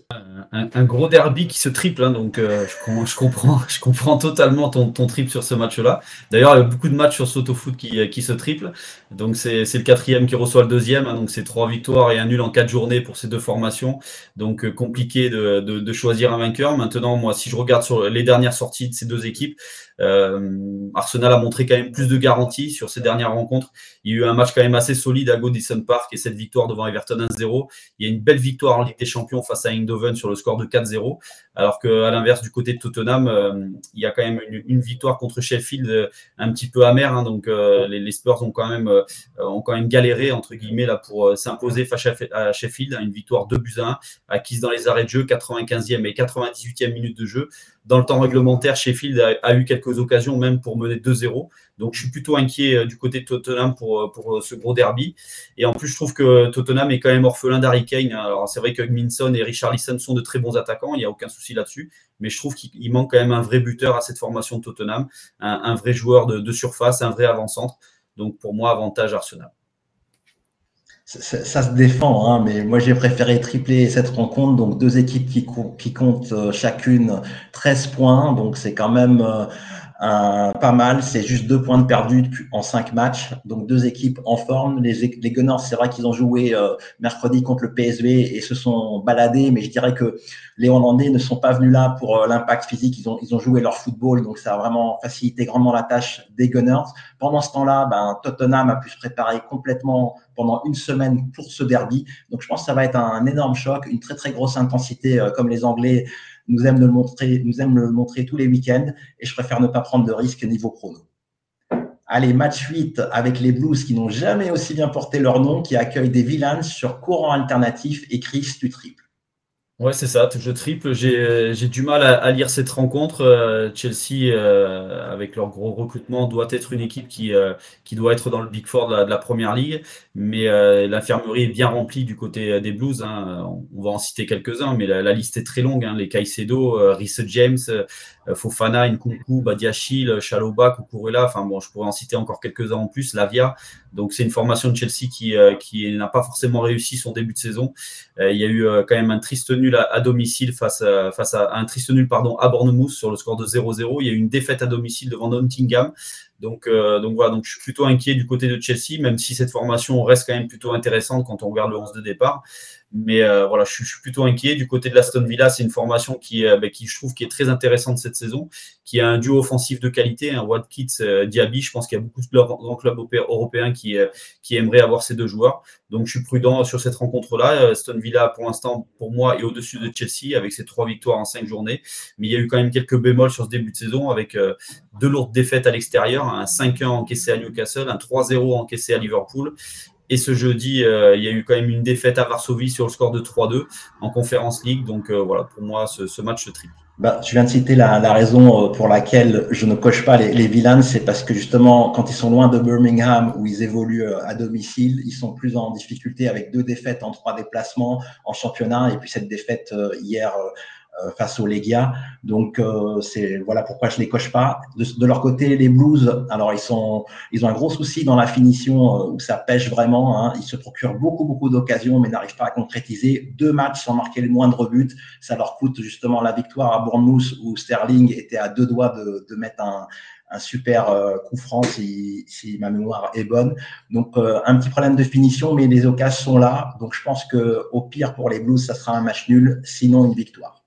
un, gros derby qui se triple, hein, donc euh, je, comprends, je comprends totalement ton, ton trip sur ce match-là. D'ailleurs, il y a beaucoup de matchs sur Sotofoot qui, qui se triplent. Donc c'est le quatrième qui reçoit le deuxième. Hein, donc c'est trois victoires et un nul en quatre journées pour ces deux formations. Donc euh, compliqué de, de, choisir un vainqueur. Maintenant, moi, si je regarde sur les dernières sorties de ces deux équipes, euh, Arsenal a montré quand même plus de garanties sur ces dernières rencontres. Il y a eu un match quand même assez solide à Godison Park et cette victoire devant Everton 1-0. Il y a une belle victoire en Ligue des Champions face à Eindhoven sur le score de 4-0. Alors qu'à l'inverse du côté de Tottenham, il y a quand même une, victoire contre Sheffield un petit peu amère. Hein. donc les, Spurs ont quand même ont quand même galéré entre guillemets là pour s'imposer face à, Sheffield, hein. une victoire 2 buts à 1 acquise dans les arrêts de jeu, 95e et 98e minute de jeu. Dans le temps réglementaire, Sheffield a, eu quelques occasions même pour mener 2-0. Donc je suis plutôt inquiet euh, du côté de Tottenham pour, euh, pour euh, ce gros derby. Et en plus, je trouve que Tottenham est quand même orphelin d'Harry Kane. Alors c'est vrai que Minson et Richard Lisson sont de très bons attaquants, il n'y a aucun souci là-dessus. Mais je trouve qu'il manque quand même un vrai buteur à cette formation de Tottenham, un, vrai joueur de, surface, un vrai avant-centre. Donc pour moi, avantage Arsenal ça, se défend, hein, mais moi j'ai préféré tripler cette rencontre. Donc deux équipes qui, comptent chacune 13 points, donc c'est quand même pas mal. C'est juste deux points de perdu en cinq matchs. Donc deux équipes en forme. Les, les Gunners, c'est vrai qu'ils ont joué euh, mercredi contre le PSV et se sont baladés, mais je dirais que les Hollandais ne sont pas venus là pour euh, l'impact physique. Ils ont, ils ont joué leur football, donc ça a vraiment facilité grandement la tâche des Gunners. Pendant ce temps-là, ben, Tottenham a pu se préparer complètement pendant une semaine pour ce derby. Donc je pense que ça va être un, énorme choc, une très très grosse intensité, euh, comme les Anglais nous aiment le montrer, nous aiment le montrer tous les week-ends et je préfère ne pas prendre de risques niveau chrono. Allez, match 8 avec les Blues qui n'ont jamais aussi bien porté leur nom, qui accueillent des Villains sur courant alternatif et Chris, tu triples. Ouais, c'est ça, je triple. J'ai du mal à, lire cette rencontre. Euh, Chelsea, euh, avec leur gros recrutement, doit être une équipe qui, euh, qui doit être dans le Big Four de la, Première Ligue. Mais l'infirmerie est bien remplie du côté des Blues. Hein. On va en citer quelques-uns, mais la, liste est très longue. Hein. Les Caicedo, Rhys James, Fofana, Nkunku, Badiachil, Chaloba, Kukurela. Enfin bon, je pourrais en citer encore quelques-uns en plus. Lavia. Donc c'est une formation de Chelsea qui, qui n'a pas forcément réussi son début de saison. il y a eu quand même un triste nul à, domicile face à, face à un triste nul pardon, à Bournemouth sur le score de 0-0. Il y a eu une défaite à domicile devant Nottingham. Donc, euh, donc voilà, donc je suis plutôt inquiet du côté de Chelsea, même si cette formation reste quand même plutôt intéressante quand on regarde le 11 de départ. Mais euh, voilà, je suis, plutôt inquiet. Du côté de l'Aston Villa, c'est une formation qui, euh, bah, qui, je trouve, qui est très intéressante cette saison, qui a un duo offensif de qualité, un Watkins euh, Diaby. Je pense qu'il y a beaucoup de grands clubs européens qui, qui aimeraient avoir ces deux joueurs. Donc, je suis prudent sur cette rencontre-là. Aston Villa, pour l'instant, pour moi, est au-dessus de Chelsea avec ses trois victoires en cinq journées. Mais il y a eu quand même quelques bémols sur ce début de saison avec deux lourdes défaites à l'extérieur, un 5-1 encaissé à Newcastle, un 3-0 encaissé à Liverpool et ce jeudi, euh, il y a eu quand même une défaite à Varsovie sur le score de 3-2 en Conférence League. Donc euh, voilà, pour moi, ce, match se triple. Bah, tu viens de citer la, raison euh, pour laquelle je ne coche pas les, les Villains, c'est parce que justement, quand ils sont loin de Birmingham, où ils évoluent à domicile, ils sont plus en difficulté avec deux défaites en trois déplacements en championnat, et puis cette défaite hier euh, face aux Legia. Donc euh, c'est voilà pourquoi je les coche pas. De, leur côté, les Blues, alors ils sont ils ont un gros souci dans la finition euh, où ça pêche vraiment. Hein. Ils se procurent beaucoup beaucoup d'occasions mais n'arrivent pas à concrétiser. Deux matchs sans marquer le moindre but, ça leur coûte justement la victoire à Bournemouth où Sterling était à deux doigts de, de mettre un, un super coup franc si, si, ma mémoire est bonne. Donc un petit problème de finition, mais les occasions sont là. Donc je pense que au pire pour les Blues, ça sera un match nul, sinon une victoire.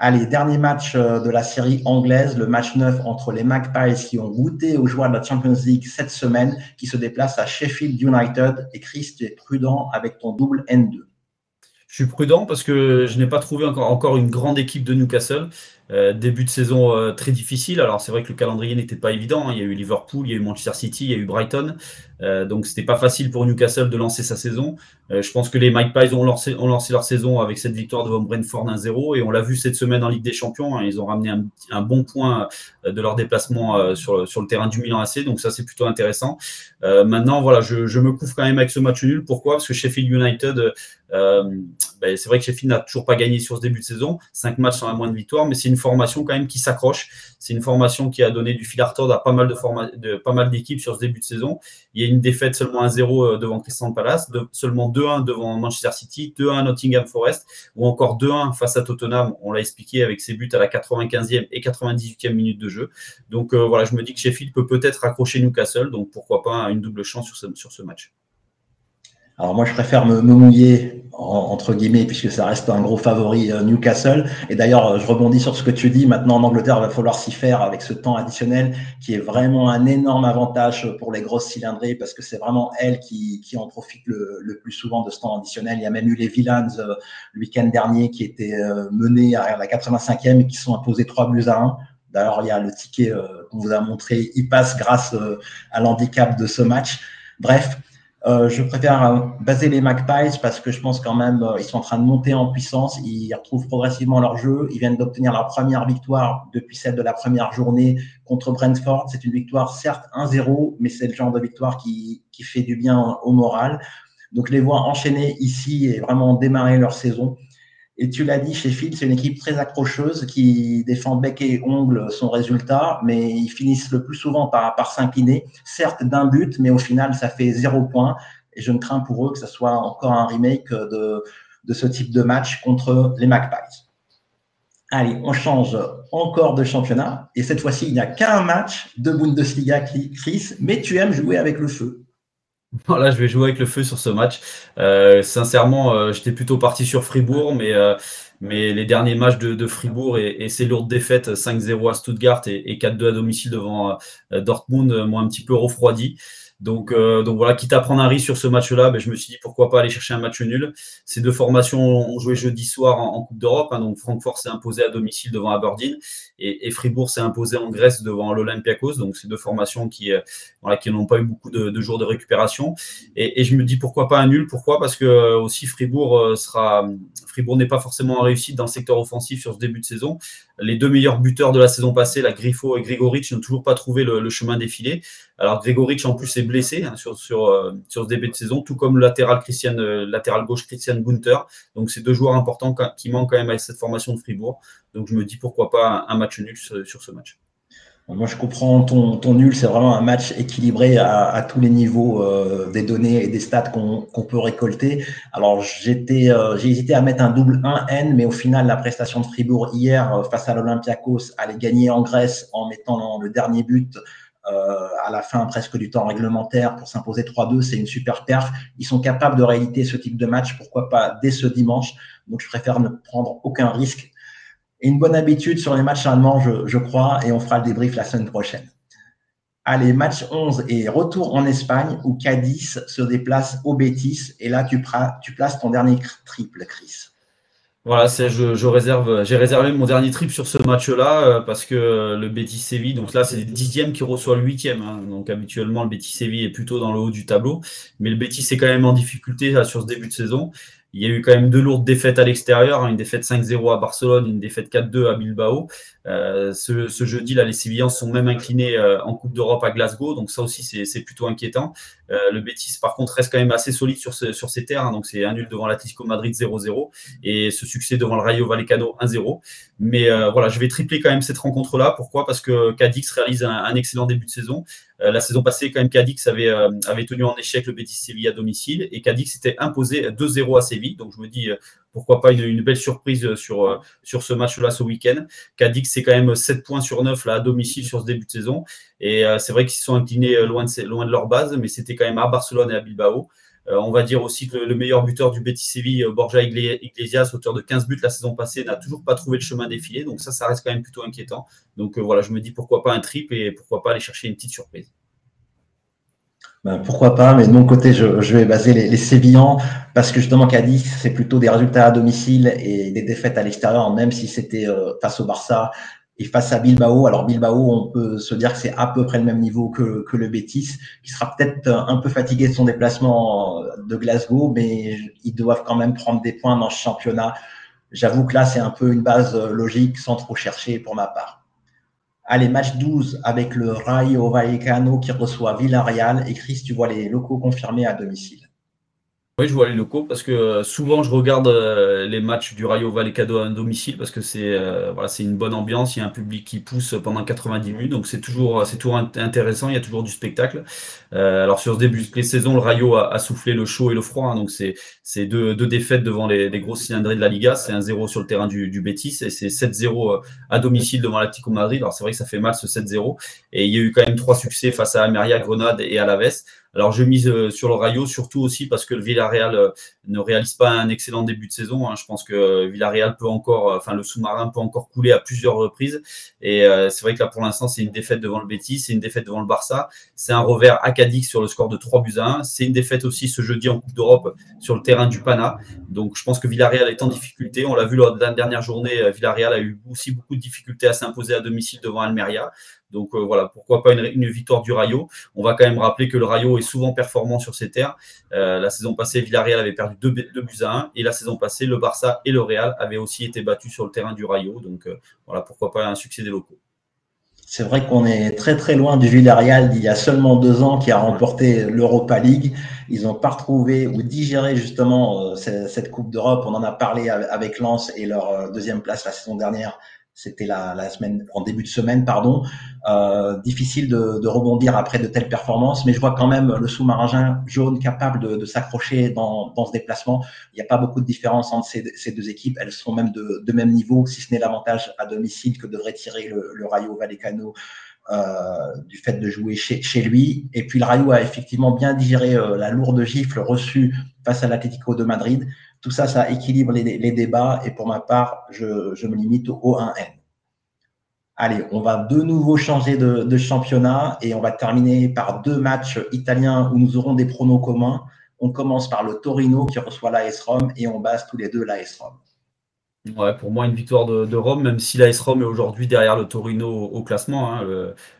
Allez, dernier match euh, de la série anglaise, le match 9 entre les Magpies qui ont goûté aux joies de la Champions League cette semaine, qui se déplacent à Sheffield United. Et Chris, tu es prudent avec ton double N2. Je suis prudent parce que je n'ai pas trouvé encore, encore une grande équipe de Newcastle. Euh, début de saison euh, très difficile. Alors c'est vrai que le calendrier n'était pas évident. Hein. Il y a eu Liverpool, il y a eu Manchester City, il y a eu Brighton. Euh, donc c'était pas facile pour Newcastle de lancer sa saison. Euh, je pense que les Mike Pies ont lancé, leur saison avec cette victoire devant Brentford 1-0 et on l'a vu cette semaine en Ligue des Champions. Hein. ils ont ramené un, bon point de leur déplacement sur, le terrain du Milan AC. Donc ça c'est plutôt intéressant. maintenant voilà, je, me couvre quand même avec ce match nul. Pourquoi? Parce que Sheffield United, ben, c'est vrai que Sheffield n'a toujours pas gagné sur ce début de saison. Cinq matchs sans la moindre victoire, mais c'est une formation quand même qui s'accroche. C'est une formation qui a donné du fil à retordre à pas mal d'équipes sur ce début de saison. Il y a une défaite seulement 1-0 euh, devant Crystal Palace, seulement 2-1 devant Manchester City, 2-1 Nottingham Forest, ou encore 2-1 face à Tottenham. On l'a expliqué avec ses buts à la 95e et 98e minute de jeu. Donc euh, voilà, je me dis que Sheffield peut peut-être accrocher Newcastle, donc pourquoi pas une double chance sur ce, sur ce match. Alors moi, je préfère me, mouiller entre guillemets, puisque ça reste un gros favori euh, Newcastle. Et d'ailleurs, euh, je rebondis sur ce que tu dis. Maintenant, en Angleterre, il va falloir s'y faire avec ce temps additionnel, qui est vraiment un énorme avantage pour les grosses cylindrées, parce que c'est vraiment elles qui, qui en profitent le, plus souvent de ce temps additionnel. Il y a même eu les Villains euh, le week-end dernier qui étaient menés à la 85e et qui sont imposés 3 buts à 1. D'ailleurs, il y a le ticket qu'on vous a montré, il passe grâce à l'handicap de ce match. Bref, euh, je préfère euh, baser les Magpies parce que je pense quand même euh, ils sont en train de monter en puissance. Ils retrouvent progressivement leur jeu. Ils viennent d'obtenir leur première victoire depuis celle de la première journée contre Brentford. C'est une victoire certes 1-0, mais c'est le genre de victoire qui, qui fait du bien au moral. Donc les voir enchaîner ici et vraiment démarrer leur saison. Et tu l'as dit, Sheffield, c'est une équipe très accrocheuse qui défend bec et ongle son résultat, mais ils finissent le plus souvent par, s'incliner, certes d'un but, mais au final, ça fait zéro point. Et je ne crains pour eux que ce soit encore un remake de, de ce type de match contre les Magpies. Allez, on change encore de championnat. Et cette fois-ci, il n'y a qu'un match de Bundesliga, Chris, mais tu aimes jouer avec le feu. Voilà, je vais jouer avec le feu sur ce match. Euh, sincèrement, euh, j'étais plutôt parti sur Fribourg, mais, euh, mais les derniers matchs de, Fribourg et, ces lourdes défaites, 5-0 à Stuttgart et, et 4-2 à domicile devant Dortmund, m'ont un petit peu refroidi. Donc, donc voilà, quitte à prendre un risque sur ce match-là, ben, je me suis dit pourquoi pas aller chercher un match nul. Ces deux formations ont joué jeudi soir en, Coupe d'Europe. Hein, donc Francfort s'est imposé à domicile devant Aberdeen et, et Fribourg s'est imposé en Grèce devant l'Olympiakos. Donc ces deux formations qui, euh, voilà, qui n'ont pas eu beaucoup de, de jours de récupération. Et, et, je me dis pourquoi pas un nul? Pourquoi? Parce que euh, aussi Fribourg euh, sera Fribourg n'est pas forcément en réussite dans le secteur offensif sur ce début de saison. Les deux meilleurs buteurs de la saison passée, la Griffo et Grigoric, n'ont toujours pas trouvé le, le chemin défilé. Alors Grigoric en plus est blessé hein, sur, sur, euh, sur ce début de saison, tout comme le latéral, Christian, latéral gauche Christian Gunther. Donc c'est deux joueurs importants qui manquent quand même à cette formation de Fribourg. Donc je me dis pourquoi pas un, match nul sur, ce match. Moi, je comprends ton, nul. C'est vraiment un match équilibré à, tous les niveaux euh, des données et des stats qu'on peut récolter. Alors, j'étais, j'ai hésité à mettre un double 1N, mais au final, la prestation de Fribourg hier face à l'Olympiakos allait gagner en Grèce en mettant le dernier but euh, à la fin presque du temps réglementaire pour s'imposer 3-2, c'est une super perf. Ils sont capables de réalité ce type de match, pourquoi pas dès ce dimanche. Donc je préfère ne prendre aucun risque. Et une bonne habitude sur les matchs allemands, je, crois, et on fera le débrief la semaine prochaine. Allez, match 11 et retour en Espagne où Cadiz se déplace au Betis. Et là, tu, places ton dernier triple, Chris. Voilà, je, réserve, j'ai réservé mon dernier trip sur ce match-là euh, parce que euh, le Betis Séville, donc là c'est le dixième qui reçoit le huitième. Hein, donc habituellement le Betis Séville est plutôt dans le haut du tableau, mais le Betis est quand même en difficulté sur ce début de saison. Il y a eu quand même deux lourdes défaites à l'extérieur, hein, une défaite 5-0 à Barcelone, une défaite 4-2 à Bilbao. Euh, ce, jeudi, là, les Sévillans sont même inclinés euh, en Coupe d'Europe à Glasgow, donc ça aussi c'est plutôt inquiétant. Euh, le Betis, par contre, reste quand même assez solide sur, ses terres, hein, donc c'est un nul devant l'Atlético Madrid 0-0 et ce succès devant le Rayo Vallecano 1-0. Mais voilà, je vais tripler quand même cette rencontre-là. Pourquoi? Parce que Cadix réalise un, excellent début de saison. La saison passée, quand même, Cadix avait, avait tenu en échec le Betis Séville à domicile et Cadix s'était imposé 2-0 à Séville. Donc je me dis, pourquoi pas une, belle surprise sur, sur ce match-là ce week-end. Cadix, c'est quand même 7 points sur 9 là, à domicile sur ce début de saison. Et c'est vrai qu'ils sont inclinés loin de, loin de leur base, mais c'était quand même à Barcelone et à Bilbao. Euh, on va dire aussi que le, meilleur buteur du Betis Séville, euh, Borja Iglesias, auteur de 15 buts la saison passée, n'a toujours pas trouvé le chemin défilé. Donc ça, ça reste quand même plutôt inquiétant. Donc euh, voilà, je me dis pourquoi pas un trip et pourquoi pas aller chercher une petite surprise. Ben, pourquoi pas, mais de mon côté, je, vais baser les, Sévillans parce que justement, Cadiz, c'est plutôt des résultats à domicile et des défaites à l'extérieur, même si c'était face au Barça et face à Bilbao, alors Bilbao, on peut se dire que c'est à peu près le même niveau que, le Betis, qui sera peut-être un peu fatigué de son déplacement de Glasgow, mais ils doivent quand même prendre des points dans ce championnat. J'avoue que là, c'est un peu une base logique sans trop chercher pour ma part. Allez, match 12 avec le Rayo Vallecano qui reçoit Villarreal. Et Chris, tu vois les locaux confirmés à domicile. Oui, je vois les locaux parce que euh, souvent je regarde euh, les matchs du Rayo Vallecano à domicile parce que c'est euh, voilà, c'est une bonne ambiance, il y a un public qui pousse pendant 90 minutes, donc c'est toujours c'est toujours intéressant, il y a toujours du spectacle. alors sur ce début de saison, le Rayo a, soufflé le chaud et le froid, hein, donc c'est c'est deux, deux défaites devant les, les grosses cylindrées de la Liga, c'est un 0 sur le terrain du, du Betis et c'est 7-0 à domicile devant l'Atlético Madrid. Alors c'est vrai que ça fait mal ce 7-0 et il y a eu quand même trois succès face à Ameria, Grenade et Alaves. Alors je mise sur le Rayo, surtout aussi parce que Villarreal ne réalise pas un excellent début de saison. Hein. Je pense que Villarreal peut encore, enfin le sous-marin peut encore couler à plusieurs reprises. Et c'est vrai que là pour l'instant c'est une défaite devant le Betis, c'est une défaite devant le Barça, c'est un revers acadique sur le score de 3 buts à 1. C'est une défaite aussi ce jeudi en Coupe d'Europe sur le terrain du Pana. Donc je pense que Villarreal est en difficulté. On l'a vu lors de la dernière journée, Villarreal a eu aussi beaucoup de difficultés à s'imposer à domicile devant Almeria. Donc euh, voilà, pourquoi pas une, victoire du Rayo. On va quand même rappeler que le Rayo est souvent performant sur ses terres. Euh, la saison passée, Villarreal avait perdu 2, buts à 1 et la saison passée, le Barça et le Real avaient aussi été battus sur le terrain du Rayo. Donc euh, voilà, pourquoi pas un succès des locaux. C'est vrai qu'on est très très loin du Villarreal d'il y a seulement deux ans qui a remporté l'Europa League. Ils n'ont pas retrouvé ou digéré justement cette Coupe d'Europe. On en a parlé avec Lens et leur deuxième place la saison dernière c'était la, semaine, en début de semaine, pardon. Euh, difficile de, de, rebondir après de telles performances, mais je vois quand même le sous-marin jaune capable de, de s'accrocher dans, dans, ce déplacement. Il n'y a pas beaucoup de différence entre ces, ces, deux équipes. Elles sont même de, même niveau, si ce n'est l'avantage à domicile que devrait tirer le, Rayo Vallecano euh, du fait de jouer chez, chez, lui. Et puis le Rayo a effectivement bien digéré euh, la lourde gifle reçue face à l'Atlético de Madrid. Tout ça, ça équilibre les, débats. Et pour ma part, je, me limite au 1N. Allez, on va de nouveau changer de, championnat et on va terminer par deux matchs italiens où nous aurons des pronos communs. On commence par le Torino qui reçoit l'AS Rome et on base tous les deux l'AS Rome. Ouais, pour moi, une victoire de, Rome, même si l'AS Rome est aujourd'hui derrière le Torino au, classement. Hein,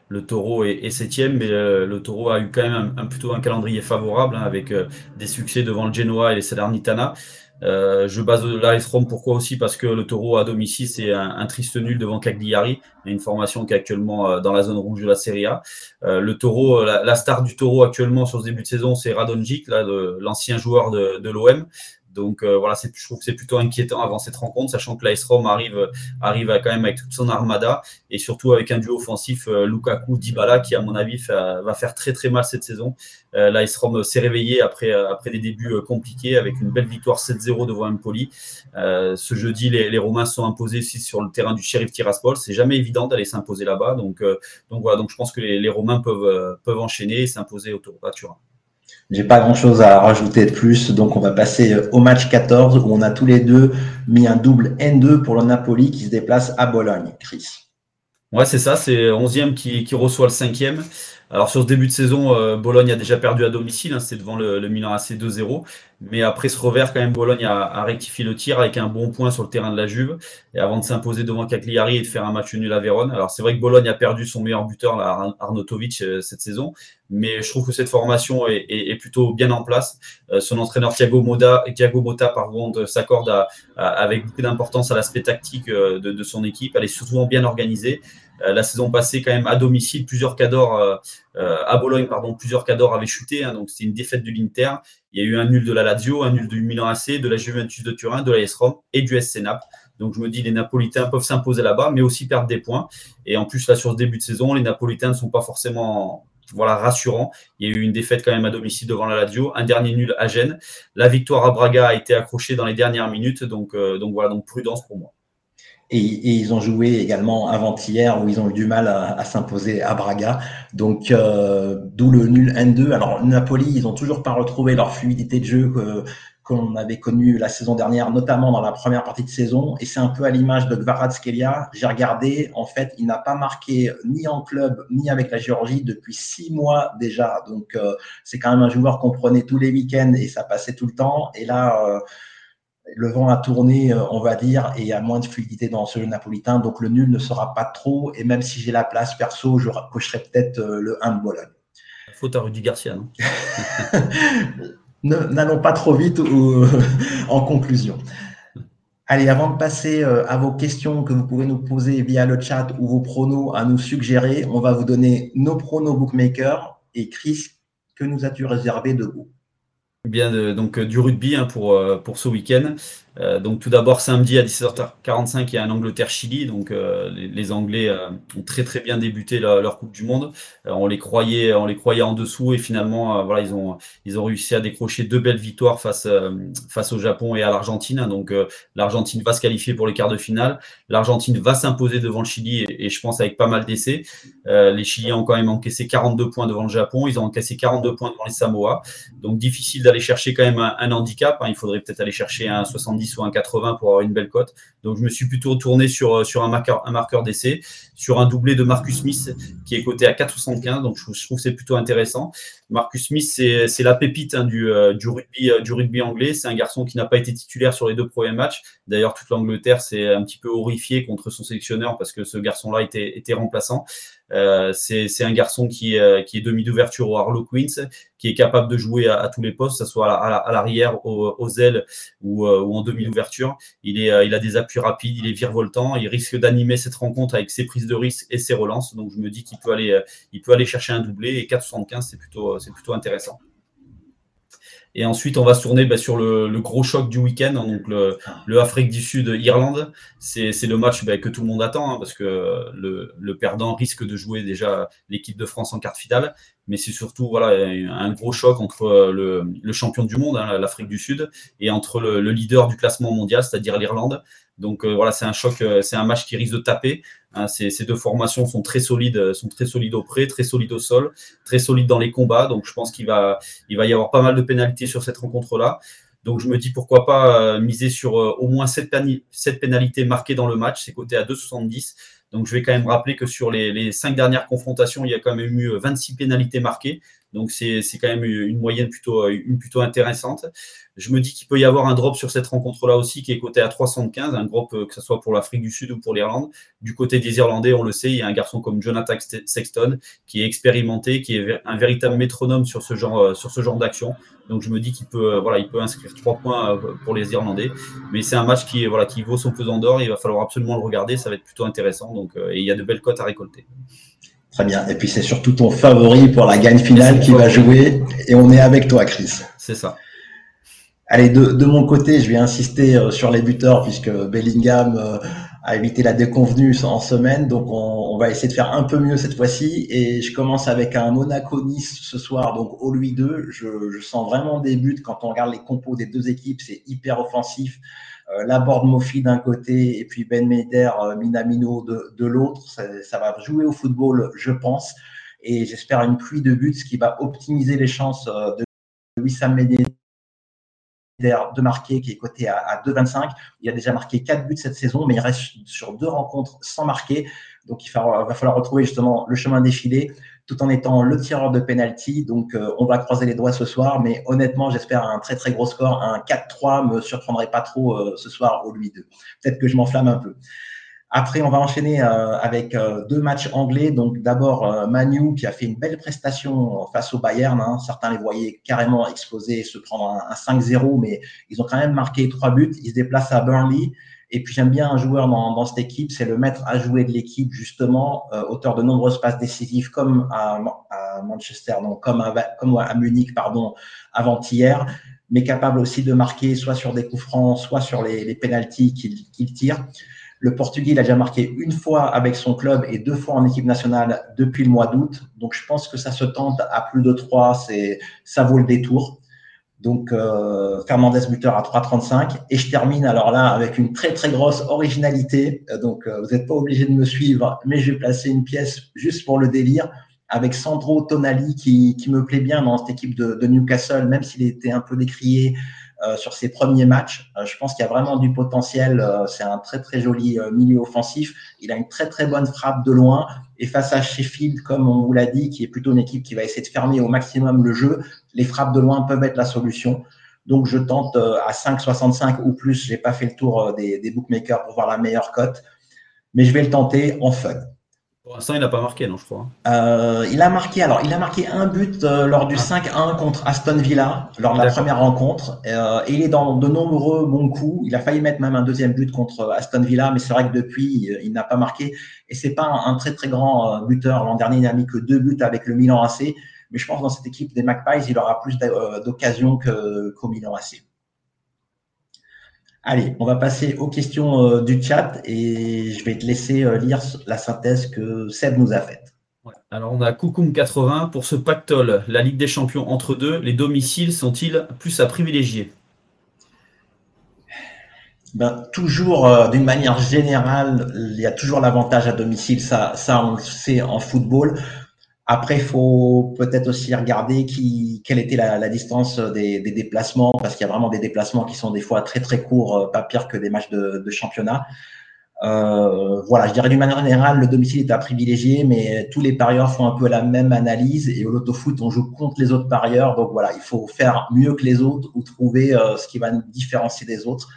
le, Taureau est, septième, mais euh, le Taureau a eu quand même un, plutôt un calendrier favorable hein, avec euh, des succès devant le Genoa et les Salernitana. Euh, je base l'AS Rome pourquoi aussi? Parce que le Taureau à domicile, c'est un, triste nul devant Cagliari, une formation qui est actuellement dans la zone rouge de la Serie A. le Taureau, la, star du Taureau actuellement sur ce début de saison, c'est Radonjic, l'ancien joueur de l'OM. Donc euh, voilà, je trouve que c'est plutôt inquiétant avant cette rencontre, sachant que l'AS Rome arrive, arrive quand même avec toute son armada et surtout avec un duo offensif euh, Lukaku-Dybala qui, à mon avis, va faire très très mal cette saison. Euh, L'AS Rome s'est réveillé après, après des débuts compliqués avec une belle victoire 7-0 devant Empoli. ce jeudi, les, Romains sont imposés aussi sur le terrain du Sheriff Tiraspol. C'est jamais évident d'aller s'imposer là-bas. Donc, voilà, donc je pense que les, Romains peuvent, peuvent enchaîner et s'imposer autour de Turin. J'ai pas grand chose à rajouter de plus, donc on va passer au match 14 où on a tous les deux mis un double N2 pour le Napoli qui se déplace à Bologne. Chris. Ouais, c'est ça, c'est 11e qui, qui, reçoit le 5e. Alors sur ce début de saison, euh, Bologne a déjà perdu à domicile, hein, c'est devant le, le, Milan AC 2-0. Mais après ce revers, quand même, Bologne a, a, rectifié le tir avec un bon point sur le terrain de la Juve. Et avant de s'imposer devant Cagliari et de faire un match nul à Vérone. Alors c'est vrai que Bologne a perdu son meilleur buteur, là, Arnautovic, euh, cette saison. Mais je trouve que cette formation est, est, est plutôt bien en place. Euh, son entraîneur Thiago, Moda, Thiago Motta par contre, s'accorde avec beaucoup d'importance à l'aspect tactique de, de, son équipe. Elle est souvent bien organisée. Euh, la saison passée, quand même, à domicile, plusieurs cadors, euh, euh, à Bologne, pardon, plusieurs cadors avaient chuté. Hein, donc, c'était une défaite de l'Inter. Il y a eu un nul de la Lazio, un nul du Milan AC, de la Juventus de Turin, de la s Rome et du SC Naples. Donc, je me dis, les Napolitains peuvent s'imposer là-bas, mais aussi perdre des points. Et en plus, là, sur ce début de saison, les Napolitains ne sont pas forcément voilà, rassurants. Il y a eu une défaite quand même à domicile devant la Lazio, un dernier nul à Gênes. La victoire à Braga a été accrochée dans les dernières minutes. Donc, donc voilà, donc prudence pour moi. Et, et, ils ont joué également avant-hier où ils ont eu du mal à, s'imposer à Braga. Donc, euh, d'où le nul N2. Alors, Napoli, ils ont toujours pas retrouvé leur fluidité de jeu que qu'on avait connu la saison dernière, notamment dans la première partie de saison. Et c'est un peu à l'image de Kvaratskhelia. J'ai regardé, en fait, il n'a pas marqué ni en club, ni avec la Géorgie depuis six mois déjà. Donc, euh, c'est quand même un joueur qu'on prenait tous les week-ends et ça passait tout le temps. Et là, euh, le vent a tourné, euh, on va dire, et il y a moins de fluidité dans ce jeu napolitain. Donc le nul ne sera pas trop. Et même si j'ai la place perso, je cocherai peut-être euh, le 1 de Bologne. Faute à Rudy Garcia, non N'allons pas trop vite ou, en conclusion. Allez, avant de passer euh, à vos questions que vous pouvez nous poser via le chat ou vos pronos à nous suggérer, on va vous donner nos pronos bookmakers. Et Chris, que nous as-tu réservé de vous? Bien, donc du rugby hein, pour, euh, pour ce week-end. Euh, donc tout d'abord samedi à 17h45 il y a un Angleterre-Chili. Donc euh, les, Anglais euh, ont très très bien débuté leur, Coupe du Monde. On les croyait on les croyait en dessous et finalement voilà ils ont ils ont réussi à décrocher deux belles victoires face face au Japon et à l'Argentine. Donc l'Argentine va se qualifier pour les quarts de finale. l'Argentine va s'imposer devant le Chili et, je pense avec pas mal d'essais. Les Chiliens ont quand même encaissé 42 points devant le Japon. Ils ont encaissé 42 points devant les Samoa. Donc difficile d'aller chercher quand même un, handicap hein. il faudrait peut-être aller chercher un 70 ou un 80 pour avoir une belle cote. Donc je me suis plutôt tourné sur, euh, sur un marqueur, un marqueur d'essai, sur un doublé de Marcus Smith qui est coté à 4,75. Donc je, trouve que c'est plutôt intéressant. Marcus Smith, c'est la pépite hein, du, euh, du, rugby, euh, du rugby anglais. C'est un garçon qui n'a pas été titulaire sur les deux premiers matchs. D'ailleurs, toute l'Angleterre s'est un petit peu horrifiée contre son sélectionneur parce que ce garçon-là était, était remplaçant. Euh, c'est un garçon qui, euh, est demi d'ouverture au Harlow Queens, qui est capable de jouer à, tous les postes, que ce soit à l'arrière, aux, ailes ou, euh, ou en demi d'ouverture. Il, est, il a des appuis rapides, il est virevoltant, il risque d'animer cette rencontre avec ses prises de risque et ses relances. Donc je me dis qu'il peut aller, chercher un doublé et 4,75 c'est plutôt, c'est plutôt intéressant. Et ensuite, on va se tourner bah, sur le, gros choc du week-end, hein, donc le, Afrique du Sud-Irlande. C'est le match bah, que tout le monde attend, hein, parce que le, perdant risque de jouer déjà l'équipe de France en quart finale. Mais c'est surtout voilà, un gros choc entre le, champion du monde, hein, l'Afrique du Sud, et entre le, leader du classement mondial, c'est-à-dire l'Irlande. Donc euh, voilà, c'est un choc, euh, c'est un match qui risque de taper. Hein, ces, deux formations sont très solides, euh, sont très solides au près, très solides au sol, très solides dans les combats. Donc je pense qu'il va, y avoir pas mal de pénalités sur cette rencontre-là. Donc je me dis pourquoi pas miser sur au moins 7, pénalités marquées dans le match. C'est coté à 2,70. Donc je vais quand même rappeler que sur les, les, cinq dernières confrontations, il y a quand même eu 26 pénalités marquées. Donc c'est quand même une moyenne plutôt, une plutôt intéressante. Je me dis qu'il peut y avoir un drop sur cette rencontre-là aussi qui est coté à 315, un drop euh, que ce soit pour l'Afrique du Sud ou pour l'Irlande. Du côté des Irlandais, on le sait, il y a un garçon comme Jonathan Sexton qui est expérimenté, qui est un véritable métronome sur ce genre, euh, genre d'action. Donc je me dis qu'il peut, euh, voilà, il peut inscrire trois points pour les Irlandais. Mais c'est un match qui, voilà, qui vaut son pesant d'or. Il va falloir absolument le regarder. Ça va être plutôt intéressant. Donc, et il y a de belles cotes à récolter. Très bien. Et puis c'est surtout ton favori pour la gagne finale qui va jouer. Et on est avec toi, Chris. C'est ça. Allez, de, mon côté, je vais insister euh, sur les buteurs puisque Bellingham euh, a évité la déconvenue en semaine. Donc on, va essayer de faire un peu mieux cette fois-ci. Et je commence avec un Monaco-Nice ce soir, donc au Louis 2. Je, je sens vraiment des buts quand on regarde les compos des deux équipes. C'est hyper offensif. Euh, la board Mofi d'un côté et puis Ben Meder, euh, Minamino de, de l'autre. Ça, va jouer au football, je pense. Et j'espère une pluie de buts, qui va optimiser les chances euh, de Wissam Meder de marquer, qui est coté à, à 2,25. Il a déjà marqué 4 buts cette saison, mais il reste sur deux rencontres sans marquer. Donc il va, va falloir retrouver justement le chemin défilé tout en étant le tireur de penalty. Donc, euh, on va croiser les doigts ce soir, mais honnêtement, j'espère un très très gros score. Un 4-3 me surprendrait pas trop euh, ce soir au Louis 2. Peut-être que je m'enflamme un peu. Après, on va enchaîner euh, avec deux matchs anglais. Donc, d'abord, Manu qui a fait une belle prestation face au Bayern. Hein. Certains les voyaient carrément exploser, se prendre un, un 5-0, mais ils ont quand même marqué trois buts. Ils se déplacent à Burnley. Et puis j'aime bien un joueur dans, dans cette équipe, c'est le maître à jouer de l'équipe justement, euh, auteur de nombreuses passes décisives comme à, à Manchester, non, comme à, comme à Munich, pardon, avant-hier, mais capable aussi de marquer soit sur des coups francs, soit sur les, les pénalties qu'il tire. Le Portugais, il a déjà marqué une fois avec son club et deux fois en équipe nationale depuis le mois d'août. Donc, je pense que ça se tente à plus de trois. Ça vaut le détour. Donc, euh, Fernandez buteur à 3,35. Et je termine alors là avec une très très grosse originalité. Euh, donc, euh, vous n'êtes pas obligé de me suivre, mais je vais placer une pièce juste pour le délire avec Sandro Tonali qui, qui me plaît bien dans cette équipe de, Newcastle, même s'il était un peu décrié sur ses premiers matchs. Je pense qu'il y a vraiment du potentiel. C'est un très très joli milieu offensif. Il a une très très bonne frappe de loin. Et face à Sheffield, comme on vous l'a dit, qui est plutôt une équipe qui va essayer de fermer au maximum le jeu, les frappes de loin peuvent être la solution. Donc je tente à 5,65 ou plus. J'ai pas fait le tour des, des bookmakers pour voir la meilleure cote, mais je vais le tenter en fun. Pour l'instant, il n'a pas marqué, non, je crois. Euh, il a marqué, alors, il a marqué un but euh, lors du 5-1 ah. contre Aston Villa, lors de la première rencontre. Euh, et il est dans de nombreux bons coups. Il a failli mettre même un deuxième but contre Aston Villa, mais c'est vrai que depuis, il, n'a pas marqué. Et c'est pas un, très, très grand buteur. L'an dernier, il n'a mis que deux buts avec le Milan AC. Mais je pense que dans cette équipe des Magpies, il aura plus d'occasions qu'au Milan AC. Allez, on va passer aux questions euh, du chat et je vais te laisser euh, lire la synthèse que Seb nous a faite. Alors on a Koukoum80 pour ce pactole, la Ligue des Champions entre deux, les domiciles sont-ils plus à privilégier? Ben, toujours, euh, d'une manière générale, il y a toujours l'avantage à domicile. Ça, ça, on le sait en football. Après, il faut peut-être aussi regarder qui, quelle était la, distance des, des, déplacements, parce qu'il y a vraiment des déplacements qui sont des fois très très courts, euh, pas pire que des matchs de, de championnat. Euh, voilà, je dirais d'une manière générale, le domicile est à privilégier, mais tous les parieurs font un peu la même analyse. Et au loto-foot, on joue contre les autres parieurs. Donc voilà, il faut faire mieux que les autres ou trouver euh, ce qui va nous différencier des autres.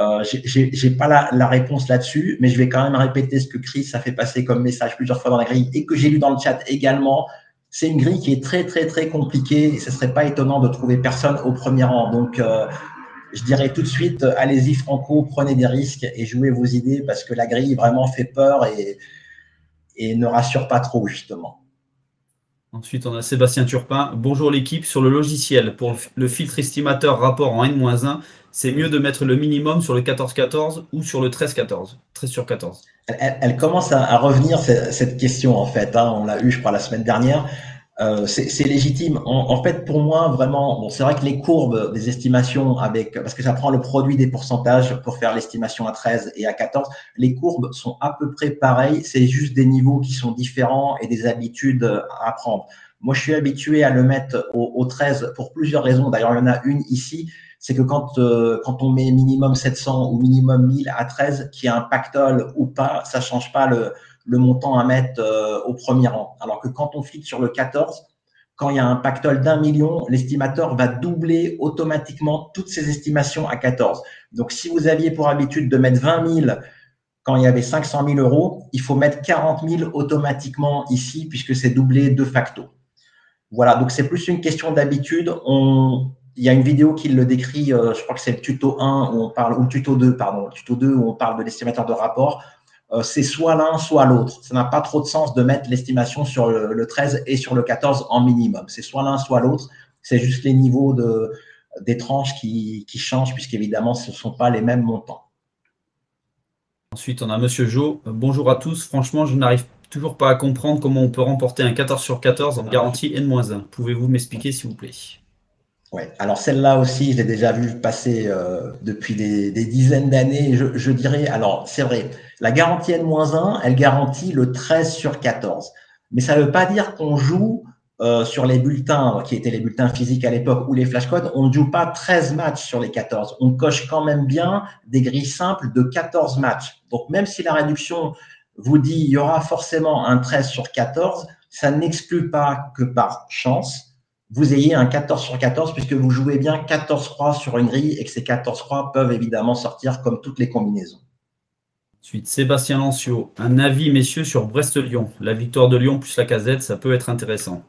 Euh, j'ai pas la, la réponse là-dessus, mais je vais quand même répéter ce que Chris a fait passer comme message plusieurs fois dans la grille et que j'ai lu dans le chat également. C'est une grille qui est très très très compliquée et ce serait pas étonnant de trouver personne au premier rang. Donc euh, je dirais tout de suite, allez-y Franco, prenez des risques et jouez vos idées parce que la grille vraiment fait peur et, et ne rassure pas trop justement. Ensuite, on a Sébastien Turpin. Bonjour l'équipe. Sur le logiciel, pour le filtre estimateur rapport en N-1, c'est mieux de mettre le minimum sur le 14-14 ou sur le 13-14 13 sur 14 elle, commence à, revenir, cette question, en fait. Hein. on l'a eu, je crois, la semaine dernière. Euh, c'est légitime. En, fait, pour moi, vraiment, bon, c'est vrai que les courbes des estimations avec, parce que ça prend le produit des pourcentages pour faire l'estimation à 13 et à 14, les courbes sont à peu près pareilles. C'est juste des niveaux qui sont différents et des habitudes à apprendre. Moi, je suis habitué à le mettre au, au 13 pour plusieurs raisons. D'ailleurs, il y en a une ici c'est que quand, euh, quand on met minimum 700 ou minimum 1000 à 13, qu'il y a un pactole ou pas, ça change pas le, le montant à mettre euh, au premier rang. Alors que quand on flique sur le 14, quand il y a un pactole d'un million, l'estimateur va doubler automatiquement toutes ses estimations à 14. Donc, si vous aviez pour habitude de mettre 20 000 quand il y avait 500 000 euros, il faut mettre 40 000 automatiquement ici puisque c'est doublé de facto. Voilà, donc c'est plus une question d'habitude. Il y a une vidéo qui le décrit, euh, je crois que c'est le tuto 1 où on parle, ou le tuto 2, pardon, le tuto 2 où on parle de l'estimateur de rapport. Euh, c'est soit l'un, soit l'autre. Ça n'a pas trop de sens de mettre l'estimation sur le, 13 et sur le 14 en minimum. C'est soit l'un, soit l'autre. C'est juste les niveaux de, des tranches qui, qui changent, puisqu'évidemment, ce ne sont pas les mêmes montants. Ensuite, on a Monsieur Jo. Bonjour à tous. Franchement, je n'arrive toujours pas à comprendre comment on peut remporter un 14 sur 14 en garantie N-1. Pouvez-vous m'expliquer, s'il vous plaît? Alors celle-là aussi, je l'ai déjà vu passer euh, depuis des, dizaines d'années. Je, dirais, alors c'est vrai, la garantie N-1, elle garantit le 13 sur 14. Mais ça ne veut pas dire qu'on joue euh, sur les bulletins, qui étaient les bulletins physiques à l'époque, ou les flashcodes, on ne joue pas 13 matchs sur les 14. On coche quand même bien des grilles simples de 14 matchs. Donc même si la réduction vous dit il y aura forcément un 13 sur 14, ça n'exclut pas que par chance, vous ayez un 14 sur 14 puisque vous jouez bien 14 croix sur une grille et que ces 14 croix peuvent évidemment sortir comme toutes les combinaisons. Ensuite, Sébastien Lancio, un avis, messieurs, sur Brest-Lyon. La victoire de Lyon plus la casette, ça peut être intéressant.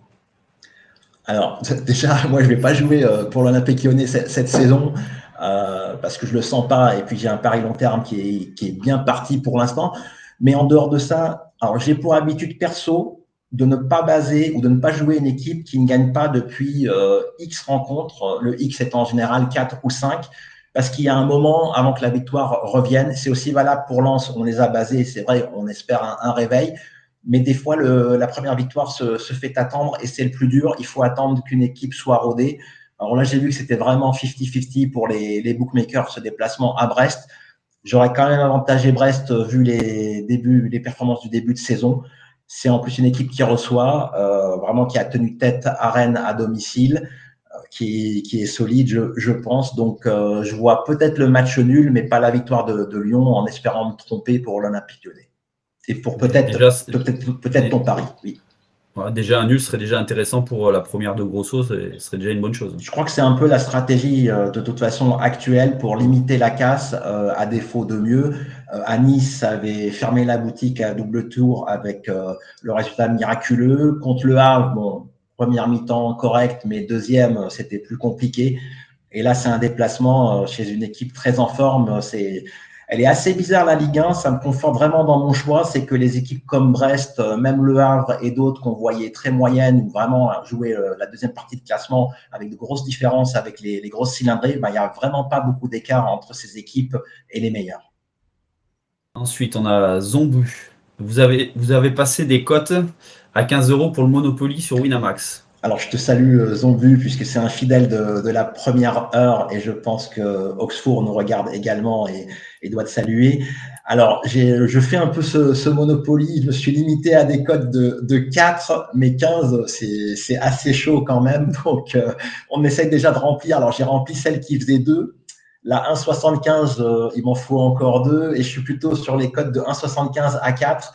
Alors, déjà, moi, je ne vais pas jouer euh, pour l'Olympique lyonnais cette, saison euh, parce que je ne le sens pas. Et puis, j'ai un pari long terme qui est, qui est bien parti pour l'instant. Mais en dehors de ça, alors j'ai pour habitude perso de ne pas baser ou de ne pas jouer une équipe qui ne gagne pas depuis euh, X rencontres, le X est en général 4 ou 5, parce qu'il y a un moment avant que la victoire revienne. C'est aussi valable pour Lens, on les a basés, c'est vrai, on espère un, réveil, mais des fois le, la première victoire se, se fait attendre et c'est le plus dur. Il faut attendre qu'une équipe soit rodée. Alors là, j'ai vu que c'était vraiment 50-50 pour les, les bookmakers, ce déplacement à Brest. J'aurais quand même avantagé Brest vu les débuts, les performances du début de saison. C'est en plus une équipe qui reçoit, euh, vraiment qui a tenu tête à Rennes à domicile, euh, qui, qui, est solide, je, je pense. Donc, euh, je vois peut-être le match nul, mais pas la victoire de, de Lyon, en espérant me tromper pour l'Olympique Lyonnais. Et pour peut-être peut-être peut ton pari, oui déjà, un nul serait déjà intéressant pour la première de Grosso, ce serait déjà une bonne chose. Je crois que c'est un peu la stratégie de toute façon actuelle pour limiter la casse euh, à défaut de mieux. À Nice avait fermé la boutique à double tour avec le résultat miraculeux. Contre le Havre, bon, première mi-temps correct, mais deuxième, c'était plus compliqué. Et là, c'est un déplacement chez une équipe très en forme. Elle est assez bizarre la Ligue 1, ça me conforte vraiment dans mon choix, c'est que les équipes comme Brest, euh, même Le Havre et d'autres qu'on voyait très moyennes ou vraiment jouer euh, la deuxième partie de classement avec de grosses différences avec les, grosses cylindrées, ben, il n'y a vraiment pas beaucoup d'écart entre ces équipes et les meilleures. Ensuite, on a Zombu. Vous avez, vous avez passé des cotes à 15 euros pour le Monopoly sur Winamax. Alors, je te salue, euh, Zombu, puisque c'est un fidèle de, la première heure et je pense que Oxford nous regarde également et, doit te saluer. Alors, je fais un peu ce, Monopoly. Je me suis limité à des codes de, de 4, mais 15, c'est assez chaud quand même. Donc, euh, on essaye déjà de remplir. Alors, j'ai rempli celle qui faisait 2. La 1,75, euh, il m'en faut encore deux et je suis plutôt sur les codes de 1,75 à 4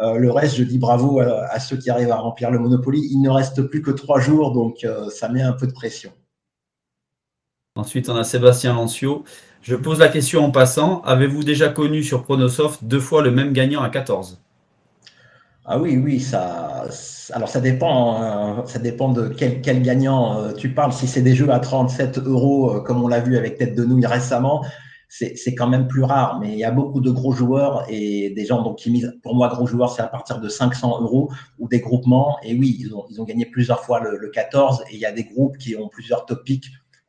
euh, le reste, je dis bravo à, ceux qui arrivent à remplir le Monopoly. Il ne reste plus que trois jours, donc euh, ça met un peu de pression. Ensuite, on a Sébastien Lancio. Je pose la question en passant. Avez-vous déjà connu sur Pronosoft deux fois le même gagnant à 14 ah oui, oui, ça. Alors ça dépend, hein. ça dépend de quel, gagnant euh, tu parles. Si c'est des jeux à 37 euros, comme on l'a vu avec Tête de Nouille récemment, c'est quand même plus rare. Mais il y a beaucoup de gros joueurs et des gens donc, qui misent, pour moi, gros joueurs, c'est à partir de 500 euros ou des groupements. Et oui, ils ont, ils ont gagné plusieurs fois le, 14 et il y a des groupes qui ont plusieurs topics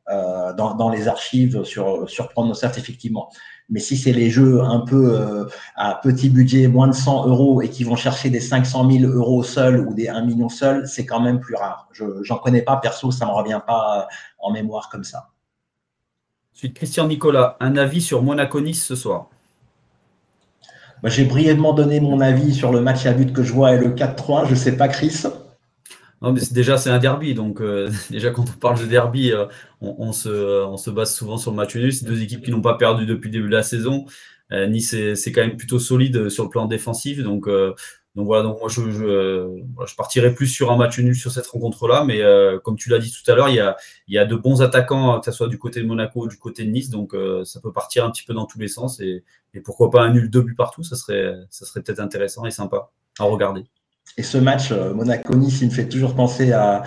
euh, dans, dans, les archives sur, sur Pronosert, effectivement. Mais si c'est les jeux un peu euh, à petit budget, moins de 100 euros et qui vont chercher des 500 000 euros seuls ou des 1 million seuls, c'est quand même plus rare. Je n'en connais pas perso, ça ne me revient pas en mémoire comme ça. Ensuite, Christian Nicolas, un avis sur Monaco-Nice ce soir? J'ai brièvement donné mon avis sur le match à but que je vois et le 4-3. Je ne sais pas, Chris. Déjà, c'est un derby. Donc, euh, déjà, quand on parle de derby, euh, on, se, on, se, base souvent sur le match nul. C'est deux équipes qui n'ont pas perdu depuis le début de la saison. Euh, nice, c'est quand même plutôt solide sur le plan défensif. Donc, voilà, donc moi je, partirais plus sur un match nul sur cette rencontre-là, mais euh, comme tu l'as dit tout à l'heure, il y a, de bons attaquants, que ce soit du côté de Monaco ou du côté de Nice, donc euh, ça peut partir un petit peu dans tous les sens et, pourquoi pas un nul deux buts partout, ça ça serait peut-être intéressant et sympa à regarder. Et ce match euh, Monaco-Nice, il me fait toujours penser à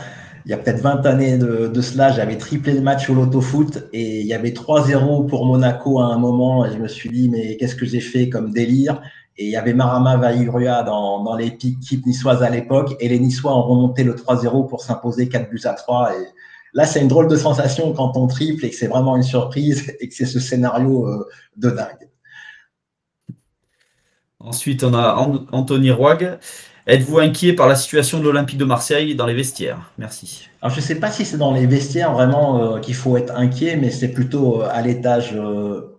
il y a peut-être 20 années de, cela, j'avais triplé le match au loto-foot et il y avait 3-0 pour Monaco à un moment et je me suis dit mais qu'est-ce que j'ai fait comme délire? Et il y avait Marama Vairua dans, dans l'équipe niçoise à l'époque. Et les Niçois ont remonté le 3-0 pour s'imposer 4 buts à 3. Et là, c'est une drôle de sensation quand on triple et que c'est vraiment une surprise et que c'est ce scénario euh, de dingue. Ensuite, on a Anthony Roig. Êtes-vous inquiet par la situation de l'Olympique de Marseille dans les vestiaires? Merci. Alors, je ne sais pas si c'est dans les vestiaires vraiment euh, qu'il faut être inquiet, mais c'est plutôt euh, à l'étage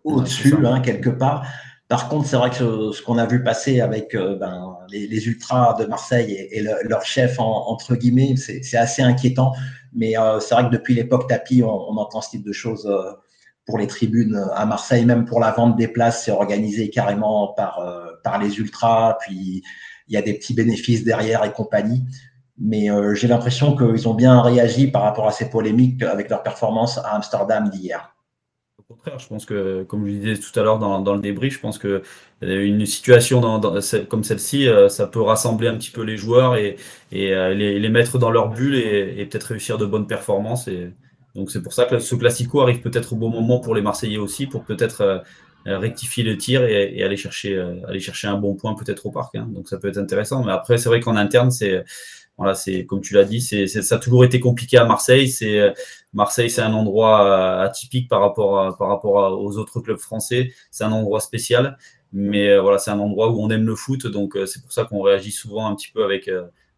au-dessus, hein, quelque part. Par contre, c'est vrai que ce qu'on a vu passer avec euh, ben, les, ultras de Marseille et, leur chef, entre guillemets, c'est assez inquiétant. Mais euh, c'est vrai que depuis l'époque tapis, on, entend ce type de choses euh, pour les tribunes à Marseille, même pour la vente des places, c'est organisé carrément par, par les ultras. Puis il y a des petits bénéfices derrière et compagnie. Mais j'ai l'impression qu'ils ont bien réagi par rapport à ces polémiques avec leur performance à Amsterdam d'hier contraire, je pense que, comme je disais tout à l'heure dans, le débrief, je pense que euh, une situation comme celle-ci, euh, ça peut rassembler un petit peu les joueurs et, euh, les, mettre dans leur bulle et, peut-être réussir de bonnes performances. Et donc c'est pour ça que ce classico arrive peut-être au bon moment pour les Marseillais aussi, pour peut-être rectifier le tir et, aller chercher aller chercher un bon point peut-être au parc. Hein. Donc ça peut être intéressant. Mais après c'est vrai qu'en interne c'est voilà, c'est comme tu l'as dit, c'est, ça a toujours été compliqué à Marseille. C'est Marseille, c'est un endroit euh, atypique par rapport par rapport aux autres clubs français. C'est un endroit spécial, mais euh, voilà, c'est un endroit où on aime le foot, donc euh, c'est pour ça qu'on réagit souvent un petit peu avec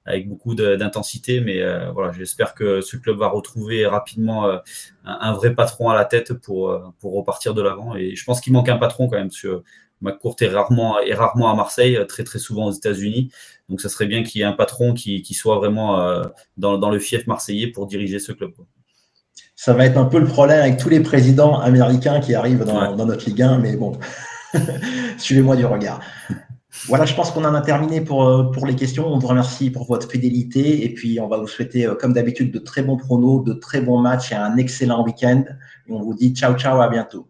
avec beaucoup d'intensité. Mais voilà, j'espère que ce club va retrouver rapidement un, vrai patron à la tête pour pour repartir de l'avant. Et je pense qu'il manque un patron quand même. Parce que McCourt est rarement, est rarement à Marseille, très très souvent aux États-Unis. Donc, ça serait bien qu'il y ait un patron qui, soit vraiment euh, dans, le fief marseillais pour diriger ce club. Ça va être un peu le problème avec tous les présidents américains qui arrivent dans, notre Ligue 1, mais bon, suivez-moi du regard. Voilà, je pense qu'on en a terminé pour, euh, pour les questions. On vous remercie pour votre fidélité et puis on va vous souhaiter, euh, comme d'habitude, de très bons pronos, de très bons matchs et un excellent week-end. Et on vous dit ciao, ciao, à bientôt.